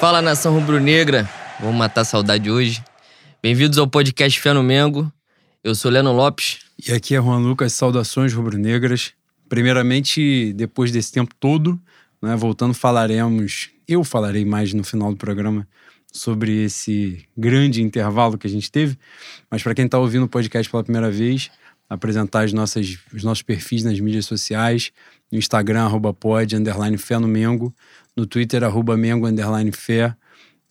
Fala nação rubro-negra, vamos matar a saudade hoje. Bem-vindos ao podcast Fé no Mengo. Eu sou Leno Lopes. E aqui é Juan Lucas, saudações rubro-negras. Primeiramente, depois desse tempo todo, né, voltando, falaremos, eu falarei mais no final do programa sobre esse grande intervalo que a gente teve. Mas para quem está ouvindo o podcast pela primeira vez, apresentar as nossas, os nossos perfis nas mídias sociais, no Instagram, arroba pod, underline fé no Mengo, no Twitter, arroba Mengo, underline fé.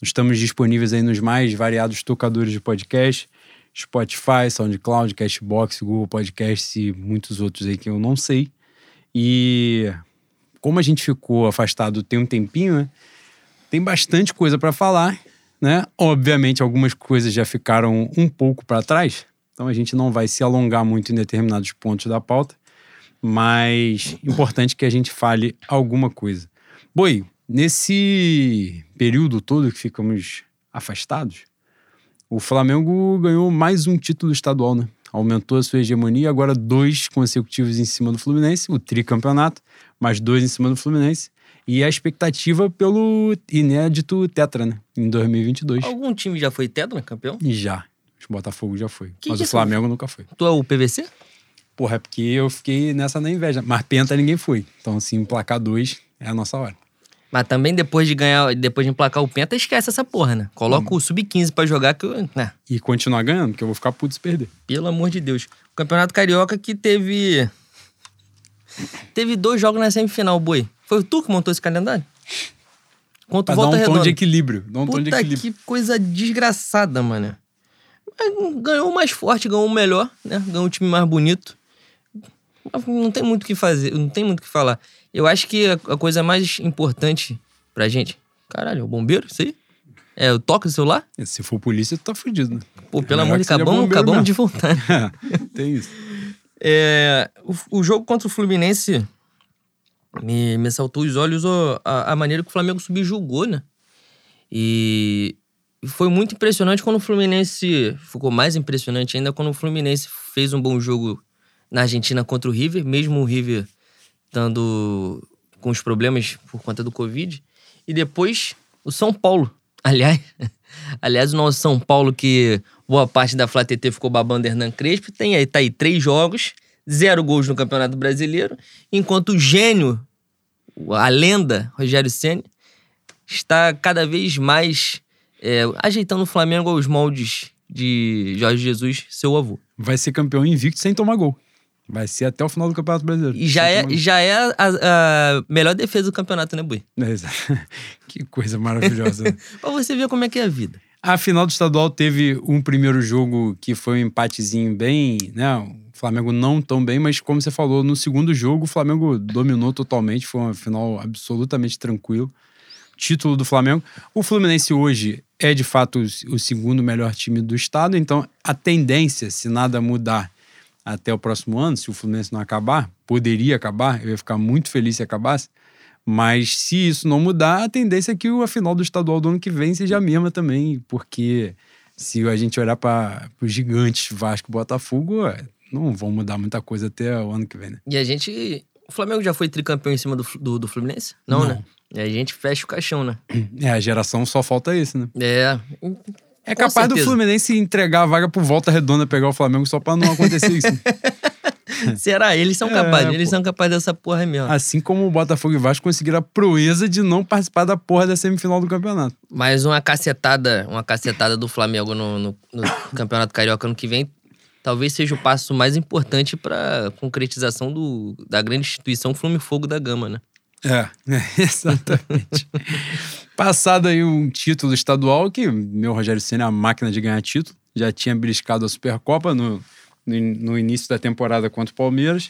Estamos disponíveis aí nos mais variados tocadores de podcast, Spotify, SoundCloud, Cashbox, Google Podcasts e muitos outros aí que eu não sei. E como a gente ficou afastado tem um tempinho, né? Tem bastante coisa para falar, né? Obviamente algumas coisas já ficaram um pouco para trás, então a gente não vai se alongar muito em determinados pontos da pauta, mas importante que a gente fale alguma coisa. Boi, nesse período todo que ficamos afastados, o Flamengo ganhou mais um título estadual, né? Aumentou a sua hegemonia, agora dois consecutivos em cima do Fluminense, o tricampeonato, mais dois em cima do Fluminense. E a expectativa pelo inédito Tetra, né? Em 2022. Algum time já foi Tetra, campeão? Já. O Botafogo já foi. Que mas que o Flamengo nunca foi. Tu é o PVC? Porra, é porque eu fiquei nessa na inveja. Mas Penta ninguém foi. Então, assim, emplacar dois é a nossa hora. Mas também depois de ganhar, depois de emplacar o Penta, esquece essa porra, né? Coloca o Sub-15 pra jogar que eu. Né? E continuar ganhando, porque eu vou ficar puto se perder. Pelo amor de Deus. O Campeonato Carioca que teve. Teve dois jogos na semifinal, boi. Foi tu que montou esse calendário? Contra Pra o dar Volta um tom Redonda. de equilíbrio. Dar um tom de Puta equilíbrio. que coisa desgraçada, mano. Ganhou o mais forte, ganhou o melhor, né? Ganhou o time mais bonito. Não tem muito o que fazer, não tem muito o que falar. Eu acho que a, coisa mais importante pra gente. Caralho, é o bombeiro, isso aí? É, eu toco o celular? Se for polícia, tu tá fudido, né? Pô, pelo Melhor amor de seja acabamos, acabamos de voltar. né? Tem isso. É, o, o jogo contra o Fluminense me, me saltou os olhos ó, a, a maneira que o Flamengo subjugou, né? E foi muito impressionante quando o Fluminense. Ficou mais impressionante ainda quando o Fluminense fez um bom jogo na Argentina contra o River, mesmo o River estando com os problemas por conta do Covid. E depois o São Paulo. Aliás, aliás, o nosso São Paulo, que boa parte da Flá TT ficou babando Hernan Crespo, tem aí, tá aí três jogos, zero gols no Campeonato Brasileiro, enquanto o gênio, a lenda, Rogério Ceni está cada vez mais é, ajeitando o Flamengo aos moldes de Jorge Jesus, seu avô. Vai ser campeão invicto sem tomar gol. Vai ser até o final do Campeonato Brasileiro. E já é, tomar já é a, a melhor defesa do campeonato, né, Bui? É, exato. que coisa maravilhosa. né? Pra você ver como é que é a vida. A final do estadual teve um primeiro jogo que foi um empatezinho bem, né? O Flamengo não tão bem, mas como você falou, no segundo jogo o Flamengo dominou totalmente, foi uma final absolutamente tranquilo. Título do Flamengo. O Fluminense hoje é de fato o segundo melhor time do estado, então a tendência, se nada mudar até o próximo ano, se o Fluminense não acabar, poderia acabar, eu ia ficar muito feliz se acabasse. Mas se isso não mudar, a tendência é que a final do estadual do ano que vem seja a mesma também, porque se a gente olhar para os gigantes Vasco e Botafogo, é, não vão mudar muita coisa até o ano que vem, né? E a gente. O Flamengo já foi tricampeão em cima do, do, do Fluminense? Não, Não. né? E a gente fecha o caixão, né? É, a geração só falta esse, né? É. É Com capaz do certeza. Fluminense entregar a vaga por volta redonda pegar o Flamengo só para não acontecer isso. né? Será? Eles são É, capazes, eles pô. são capazes dessa porra mesmo. Assim como o Botafogo e Vasco conseguiram a proeza de não participar da porra da semifinal do campeonato. Mas uma cacetada, uma cacetada do Flamengo no, no- no Campeonato Carioca ano que vem talvez seja o passo mais importante pra concretização do, da grande instituição Flume Fogo da Gama, né? É, exatamente. Passado aí um título estadual, que meu Rogério Senna é a máquina de ganhar título, já tinha beliscado a Supercopa no, no, no início da temporada contra o Palmeiras,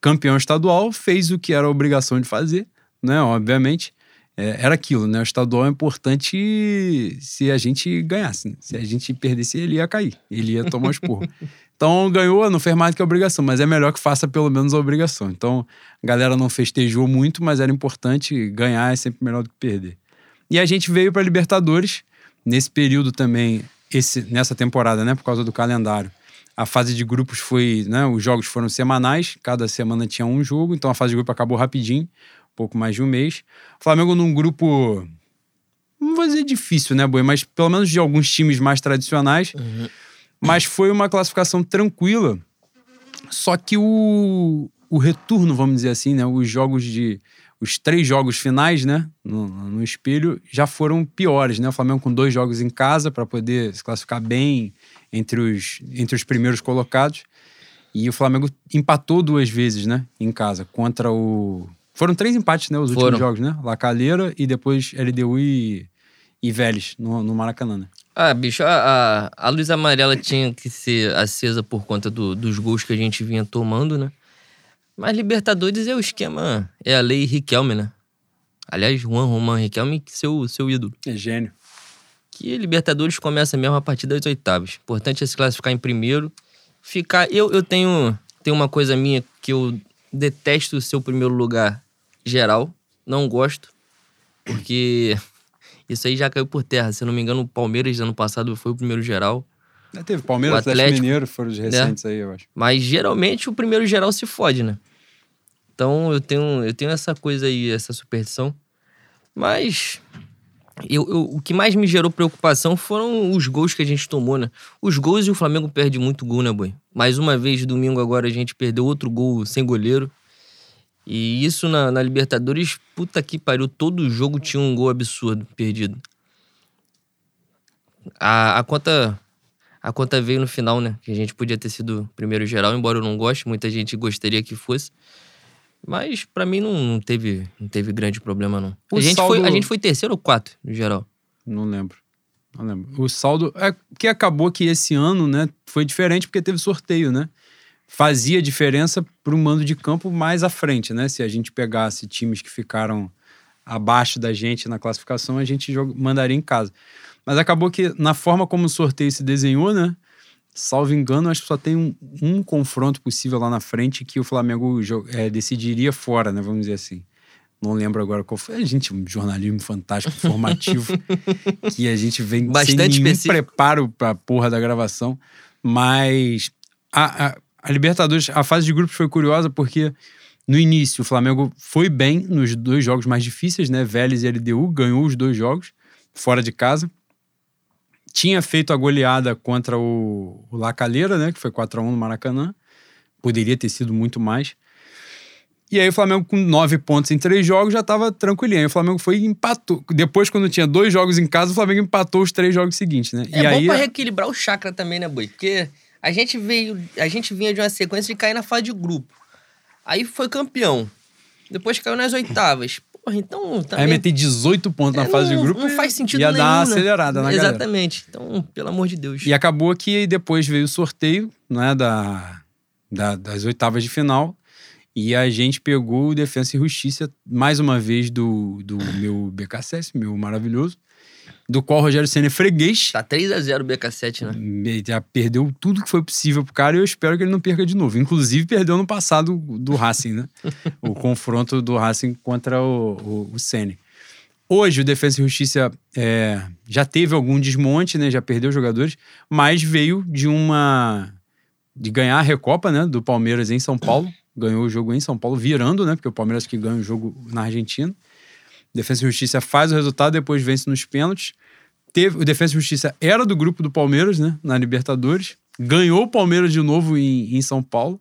campeão estadual, fez o que era a obrigação de fazer, né? Obviamente. É, era aquilo, né? O estadual é importante se a gente ganhasse. né? Se a gente perdesse, ele ia cair. Ele ia tomar os porros. Então ganhou, não fez mais que a obrigação, mas é melhor que faça pelo menos a obrigação. Então a galera não festejou muito, mas era importante ganhar, é sempre melhor do que perder. E a gente veio para Libertadores nesse período também, esse, nessa temporada, né, por causa do calendário. A fase de grupos foi, né, os jogos foram semanais, cada semana tinha um jogo, então a fase de grupo acabou rapidinho, pouco mais de um mês. O Flamengo num grupo não vou dizer difícil, né, Boi? Mas pelo menos de alguns times mais tradicionais. Uhum. Mas foi uma classificação tranquila. Só que o, o retorno, vamos dizer assim, né? Os jogos de. Os três jogos finais, né? No, no espelho, já foram piores, né? O Flamengo com dois jogos em casa para poder se classificar bem entre os, entre os primeiros colocados. E o Flamengo empatou duas vezes, né? Em casa, contra o. Foram três empates, né? Os últimos Foram. jogos, né? La Calera e depois LDU e, e Vélez, no, no Maracanã, né? Ah, bicho, a, a, a luz amarela tinha que ser acesa por conta do- dos gols que a gente vinha tomando, né? Mas Libertadores é o esquema, é a lei Riquelme, né? Aliás, Juan Román Riquelme, seu, seu ídolo. É gênio. Que Libertadores começa mesmo a partir das oitavas. Importante é se classificar em primeiro. Ficar. Eu, eu tenho, tenho uma coisa minha que eu detesto o primeiro lugar geral. Não gosto. Porque isso aí já caiu por terra. Se não me engano, o Palmeiras ano passado foi o primeiro geral. Já teve Palmeiras, O Atlético, Atlético, Mineiro, foram os recentes aí, eu acho. Mas geralmente o primeiro geral se fode, né? Então eu tenho, eu tenho essa coisa aí, essa superstição. Mas eu, eu- o que mais me gerou preocupação foram os gols que a gente tomou, né? Os gols e o Flamengo perde muito gol, né, boy? Mais uma vez, domingo agora, a gente perdeu outro gol sem goleiro. E isso na, na Libertadores, puta que pariu, todo jogo tinha um gol absurdo perdido. A, a conta a conta veio no final, né? Que a gente podia ter sido primeiro geral, embora eu não goste, muita gente gostaria que fosse. Mas pra mim não, não teve, não teve grande problema, não. O A gente, saldo- foi, a gente foi terceiro ou quarto, no geral. Não lembro. Não lembro. O saldo. É que acabou que esse ano, né, foi diferente porque teve sorteio, né? Fazia diferença para um mando de campo mais à frente, né? Se a gente pegasse times que ficaram abaixo da gente na classificação, a gente mandaria em casa. Mas acabou que, na forma como o sorteio se desenhou, né? Salvo engano, acho que só tem um, um confronto possível lá na frente que o Flamengo é, decidiria fora, né? Vamos dizer assim. Não lembro agora qual foi. A gente, um jornalismo fantástico, formativo, que a gente vem sem Bastante nenhum específico. preparo pra porra da gravação. Mas a, a, a Libertadores, a fase de grupos foi curiosa porque no início o Flamengo foi bem nos dois jogos mais difíceis, né? Vélez e LDU, ganhou os dois jogos, fora de casa. Tinha feito a goleada contra o, o La Calera, né? Que foi 4x1 no Maracanã. Poderia ter sido muito mais. E aí o Flamengo com nove pontos em três jogos já tava tranquilinho. Aí o Flamengo foi e empatou. Depois, quando tinha dois jogos em casa, o Flamengo empatou os três jogos seguintes, né? É e bom aí pra reequilibrar o chakra também, né, Boi? Porque a gente veio, a gente vinha de uma sequência de cair na fase de grupo. Aí foi campeão. Depois caiu nas oitavas. Porra, então aí também... meter 18 pontos na É, fase não- de grupo Não faz sentido ia nenhum, dar uma né? acelerada na galera. Exatamente. Então, pelo amor de Deus. E acabou que depois veio o sorteio, né, da, da- das oitavas de final. E a gente pegou o Defensa e Justiça, mais uma vez, do, do meu BKSS, meu maravilhoso, do qual o Rogério Senna é freguês. Tá 3x0 o BK7, né? Ele Já perdeu tudo que foi possível pro cara e eu espero que ele não perca de novo. Inclusive, perdeu no passado do Racing, né? o confronto do Racing contra o, o, o Senna. Hoje, o Defensa e Justiça é, já teve algum desmonte, né? Já perdeu jogadores, mas veio de uma. de ganhar a Recopa, né? Do Palmeiras em São Paulo. Ganhou o jogo em São Paulo, virando, né? Porque o Palmeiras que ganha o jogo na Argentina. Defensa e Justiça faz o resultado, depois vence nos pênaltis. Teve, o Defensa e Justiça era do grupo do Palmeiras, né? Na Libertadores. Ganhou o Palmeiras de novo em, em São Paulo.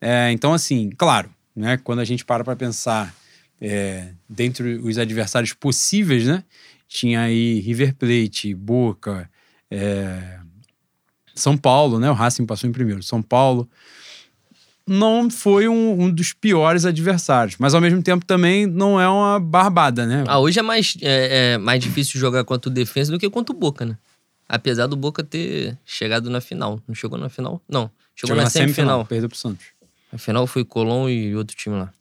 É, então, assim, claro, né? Quando a gente para para pensar é, dentre os adversários possíveis, né? Tinha aí River Plate, Boca, é, São Paulo, né? O Racing passou em primeiro. São Paulo não foi um, um dos piores adversários, mas ao mesmo tempo também não é uma barbada, né? Ah, hoje é mais, é, é mais difícil jogar contra o Defensa do que contra o Boca, né? Apesar do Boca ter chegado na final. Não chegou na final? Não. Chegou, na, semifinal. Perdeu pro Santos. A final foi Colón e outro time lá.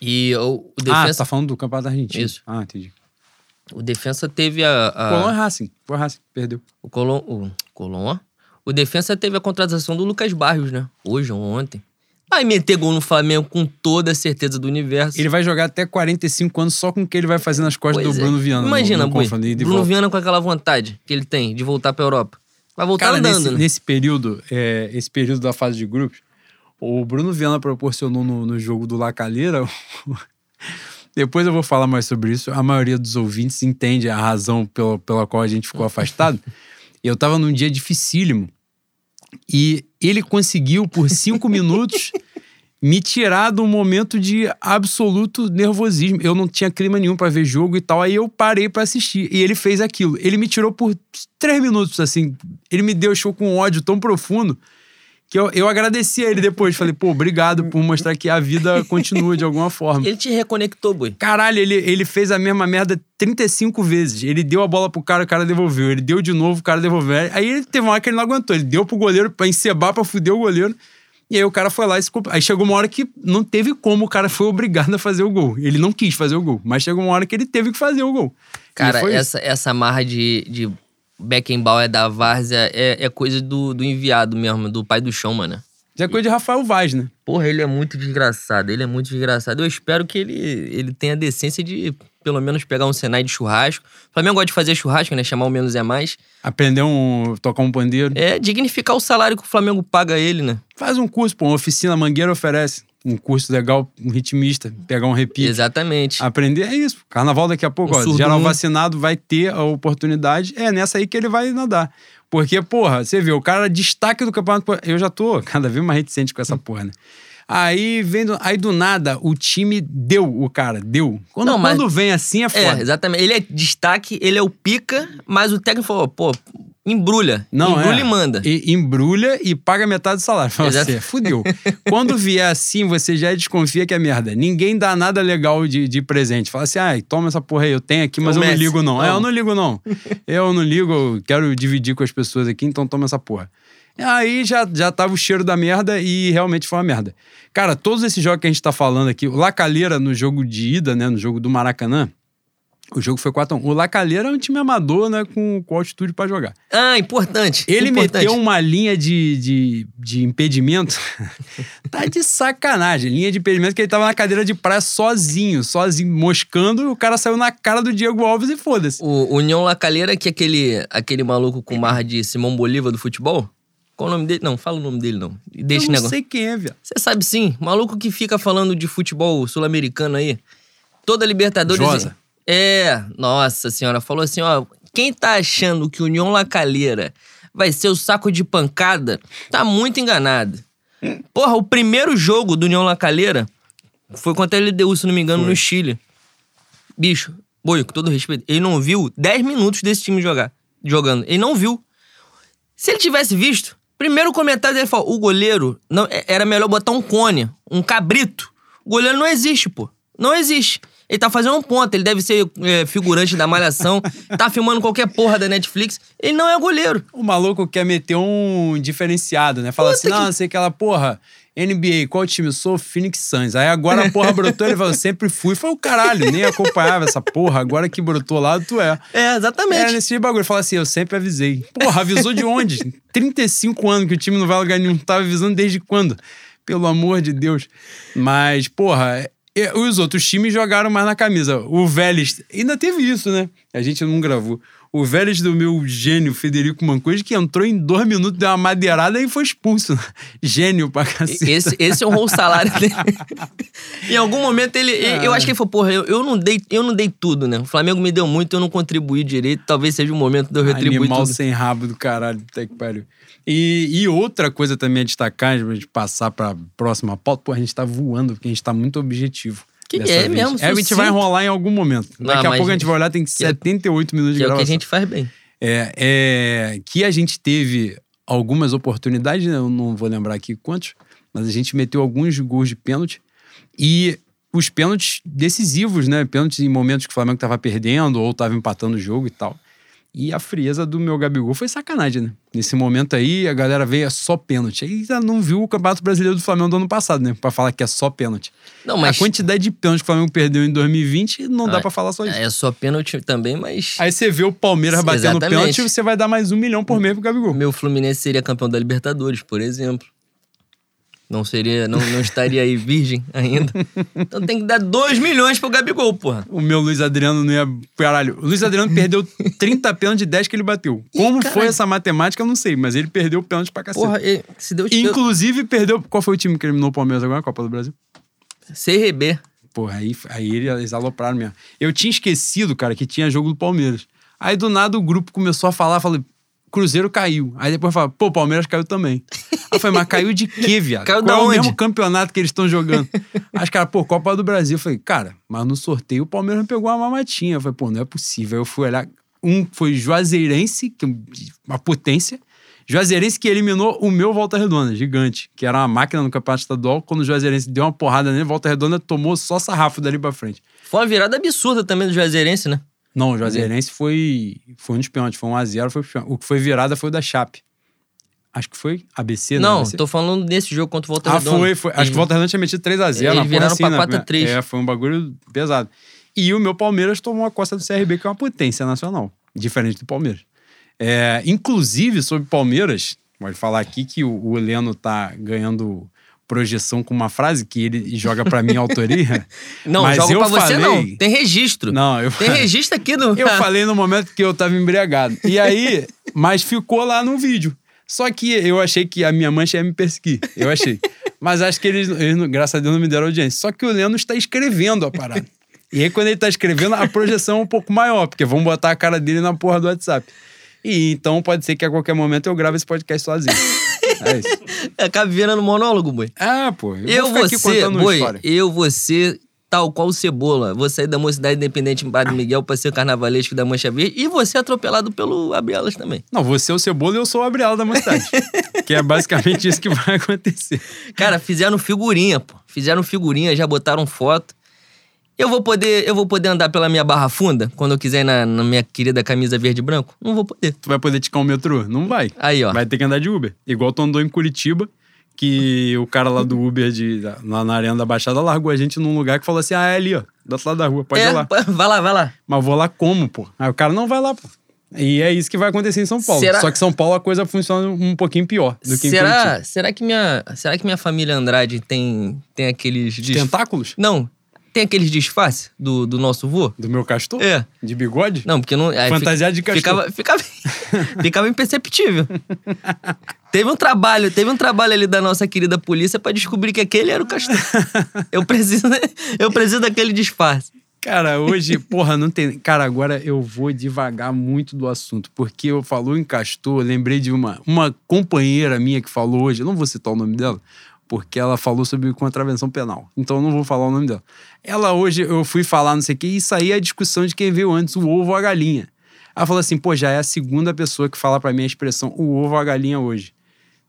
E o, o Ah, tá falando do Campeonato Argentino. Isso. Ah, entendi. o Defensa teve a... a Colón é Racing. Foi Racing, perdeu. o Colón... O Colón, ó. O Defensa teve a contratação do Lucas Barrios, né? Hoje ou ontem. Vai meter gol no Flamengo com toda a certeza do universo. Ele vai jogar até 45 anos só com o que ele vai fazer nas costas Pois do é. Bruno Viana. Imagina, no, no Bruno volta. Viana com aquela vontade que ele tem de voltar pra Europa. Vai voltar Cara, andando, nesse, né? nesse período, é, esse período da fase de grupos, o Bruno Viana proporcionou no, no jogo do La Calera Depois eu vou falar mais sobre isso. A maioria dos ouvintes entende a razão pela, pela qual a gente ficou afastado. Eu tava num dia dificílimo. E ele conseguiu, por cinco minutos, me tirar de um momento de absoluto nervosismo. Eu não tinha clima nenhum para ver jogo e tal. Aí eu parei para assistir. E ele fez aquilo. Ele me tirou por três minutos, assim. Ele me deixou com um ódio tão profundo que eu, eu agradeci a ele depois. Falei, pô, obrigado por mostrar que a vida continua de alguma forma. Ele te reconectou, boi. Caralho, ele, ele fez a mesma merda 35 vezes. Ele deu a bola pro cara, o cara devolveu. Ele deu de novo, o cara devolveu. Aí ele teve uma hora que ele não aguentou. Ele deu pro goleiro pra encebar, pra fuder o goleiro. E aí o cara foi lá e se... Aí chegou uma hora que não teve como, o cara foi obrigado a fazer o gol. Ele não quis fazer o gol, mas chegou uma hora que ele teve que fazer o gol. Cara, essa, essa marra de, de Beckenbauer da Várzea é, é coisa do, do enviado mesmo, do pai do chão, mano. Já é coisa de Rafael Vaz, né? Porra, ele é muito desgraçado, ele é muito desgraçado. Eu espero que ele, ele tenha a decência de pelo menos pegar um Senai de churrasco. O Flamengo gosta de fazer churrasco, né? Chamar o menos é mais. Aprender um. tocar um pandeiro. É, dignificar o salário que o Flamengo paga a ele, né? Faz um curso, pô. Uma oficina Mangueira oferece. Um curso legal, um ritmista, pegar um repique. Exatamente. Aprender é isso. Carnaval daqui a pouco, Um ó. Geral vacinado vai ter a oportunidade. É nessa aí que ele vai nadar. Porque, porra, você vê, o cara destaque do campeonato. Eu já tô cada vez mais reticente com essa porra, né? Aí vem do, aí do nada o time deu o cara, deu. Quando, Não, mas- quando vem assim é É, foda. exatamente. Ele é destaque, ele é o pica, mas o técnico falou, pô, embrulha. Não, embrulha é. e manda. E embrulha e paga metade do salário. Fala Exato. Você, fudeu. Quando vier assim, você já desconfia que é merda. Ninguém dá nada legal de, de presente. Fala assim, ai, toma essa porra aí, eu tenho aqui, mas É o eu não ligo não. É, eu não ligo não. Eu não ligo, eu quero dividir com as pessoas aqui, então toma essa porra. Aí já, já tava o cheiro da merda e realmente foi uma merda. Cara, todos esses jogos que a gente tá falando aqui, o Lacalheira no jogo de ida, né, no jogo do Maracanã, o jogo foi 4x1. O Lacalheira é um time amador, né, com, com altitude pra jogar. Ah, importante. Ele importante. meteu uma linha de, de, de impedimento. tá de sacanagem. Linha de impedimento que ele tava na cadeira de praia sozinho, sozinho, moscando, e o cara saiu na cara do Diego Alves e foda-se. O União Lacalheira, que é aquele, aquele maluco com marra de Simão Bolívar do futebol. Qual o nome dele? Não, fala o nome dele, não. Deixa Eu não negócio. sei quem é, viado. Você sabe sim, maluco que fica falando de futebol sul-americano aí. Toda Libertadores. Josa. É, nossa senhora, falou assim, ó. Quem tá achando que o União Lacalheira vai ser o saco de pancada, tá muito enganado. Porra, o primeiro jogo do União Lacalheira foi contra a LDU, se não me engano, Foi. no Chile. Bicho, boi, com todo respeito, ele não viu 10 minutos desse time jogar, jogando. Ele não viu. Se ele tivesse visto, primeiro comentário dele falou: o goleiro não, é- era melhor botar um cone, um cabrito. O goleiro não existe, pô. Não existe. Ele tá fazendo um ponto, ele deve ser é, figurante da Malhação, tá filmando qualquer porra da Netflix. Ele não é goleiro. O maluco quer meter um diferenciado, né? Fala assim, Puta não, sei que ela, porra, NBA, qual time? Eu sou Phoenix Suns. Aí agora a porra brotou, ele falou, sempre fui. Foi o caralho, nem acompanhava essa porra. Agora que brotou lá, tu é. É, exatamente. É, nesse bagulho. Fala assim, eu sempre avisei. Porra, avisou de onde? 35 anos que o time não vai lugar nenhum. Tava avisando desde quando? Pelo amor de Deus. Mas, porra, é, os outros times jogaram mais na camisa. O Vélez, ainda teve isso, né? A gente não gravou. O Vélez do meu gênio, Federico Mancoes, que entrou em dois minutos, deu uma madeirada e foi expulso. Gênio pra cacete. Esse, esse honrou o salário dele. em algum momento ele. Eu acho que ele falou, porra, eu, eu, não dei, eu não dei tudo, né? O Flamengo me deu muito, eu não contribuí direito. Talvez seja o momento de eu retribuir Animal tudo. sem rabo do caralho, até que pariu. E, e outra coisa também a destacar, pra gente passar pra próxima pauta, pô, a gente tá voando, porque a gente tá muito objetivo. Que é vez. mesmo, É, a gente vai enrolar em algum momento. Não, Daqui a pouco a gente vai olhar, tem 78 minutos de Que é o que a gravação. gente faz bem. É, é, que a gente teve algumas oportunidades, né? eu não vou lembrar aqui quantos, mas a gente meteu alguns gols de pênalti e os pênaltis decisivos, né? Pênaltis em momentos que o Flamengo tava perdendo ou tava empatando o jogo e tal. E a frieza do meu Gabigol foi sacanagem, né? Nesse momento aí, a galera veio é só pênalti. Aí já não viu o Campeonato Brasileiro do Flamengo do ano passado, né? Pra falar que é só pênalti. Não, mas. A quantidade de pênalti que o Flamengo perdeu em 2020, não dá Ah, pra falar só isso. É só pênalti também, mas. Aí você vê o Palmeiras batendo Exatamente. pênalti, você vai dar mais um milhão por mês pro Gabigol. Meu Fluminense seria campeão da Libertadores, por exemplo. Não seria, não, não estaria aí virgem ainda. Então tem que dar 2 milhões pro Gabigol, porra. O meu Luiz Adriano não ia. Caralho, o Luiz Adriano perdeu 30 pênaltis de 10 que ele bateu. Como caralho. foi essa matemática, eu não sei, mas ele perdeu pênalti pra cacete. Porra, se Deus Inclusive, perdeu. Qual foi o time que eliminou o Palmeiras agora na Copa do Brasil? CRB. porra, aí, aí eles alopraram mesmo. Eu tinha esquecido, cara, que tinha jogo do Palmeiras. Aí do nada o grupo começou a falar, falei, Cruzeiro caiu. Aí depois fala, pô, Palmeiras caiu também. Aí eu falei, mas caiu de quê, viado? Caiu Qual da é onde? o mesmo campeonato que eles estão jogando? Aí os caras, pô, Copa do Brasil. Eu falei, cara, mas no sorteio o Palmeiras me pegou uma mamatinha. Eu falei, pô, não é possível. Aí eu fui olhar. Um foi Juazeirense, que é uma potência. Juazeirense que eliminou o meu Volta Redonda, gigante, que era uma máquina no campeonato estadual. Quando o Juazeirense deu uma porrada nele, Volta Redonda tomou só sarrafo dali pra frente. Foi uma virada absurda também do Juazeirense, né? Não, o Juazeirense foi, foi um dos pênaltis, foi um a 0 foi pênalti. O que foi virada foi o da Chape. Acho que foi ABC, Não, ABC? tô falando desse jogo contra o Volta Ah, Redonda. foi, foi. Acho que o Volta Redonda tinha metido 3x0. Eles viraram assim, pra né? 4 a 3. É, foi um bagulho pesado. E o meu Palmeiras tomou a costa do CRB, que é uma potência nacional, diferente do Palmeiras. É, inclusive, sobre Palmeiras, pode falar aqui que o, o Heleno tá ganhando projeção com uma frase que ele joga pra mim autoria. Não, mas eu pra você falei- não. Tem registro. Não, eu Tem registro aqui no. eu falei no momento que eu tava embriagado. E aí, mas ficou lá no vídeo. Só que eu achei que a minha mancha ia me perseguir. Eu achei. Mas acho que eles, eles graças a Deus, não me deram audiência. Só que o Leno está escrevendo a parada. E aí, quando ele tá escrevendo, a projeção é um pouco maior, porque vão botar a cara dele na porra do WhatsApp. E então pode ser que a qualquer momento eu grave esse podcast sozinho. É isso. Acaba virando monólogo, boi. Ah, pô. Eu, Eu, vou boi, história. eu, você, tal qual o Cebola. Vou sair da Mocidade Independente em Padre Miguel pra ser carnavalesco da Mancha Verde. E você atropelado pelo Abrielas também. Não, você é o Cebola e eu sou o Abriela da Mocidade. que é basicamente isso que vai acontecer. Cara, fizeram figurinha, pô. Fizeram figurinha, já botaram foto. Eu vou poder, eu vou poder andar pela minha barra funda quando eu quiser na, na minha querida camisa verde e branco? Não vou poder. Tu vai poder ticar o metrô? Não vai. Aí, ó. Vai ter que andar de Uber. Igual tu andou em Curitiba, que o cara lá do Uber de, lá na Arena da Baixada largou a gente num lugar que falou assim: ah, é ali, ó, do outro lado da rua, pode é, ir lá. Vai lá, vai lá. Mas vou lá como, pô? Aí o cara não vai lá, pô. E é isso que vai acontecer em São Paulo. Será- Só que São Paulo a coisa funciona um pouquinho pior do que em Curitiba. Será, será que minha, será que minha família Andrade tem tem aqueles Tentáculos? Não, tem aqueles disfarces do, do nosso vô? Do meu castor? É. De bigode? Não, porque não. aí Fantasiado de castor. Ficava, ficava, ficava imperceptível. teve um trabalho, teve um trabalho ali da nossa querida polícia pra descobrir que aquele era o castor. Eu preciso, eu preciso daquele disfarce. Cara, hoje, porra, não tem. Cara, agora eu vou devagar muito do assunto, porque eu falou em Castor, lembrei de uma, uma companheira minha que falou hoje, eu não vou citar o nome dela, porque ela falou sobre contravenção penal. Então eu não vou falar o nome dela. Ela hoje, eu fui falar não sei o que, e isso aí é a discussão de quem veio antes, o ovo ou a galinha. Ela falou assim, pô, já é a segunda pessoa que fala pra mim a expressão o ovo ou a galinha hoje.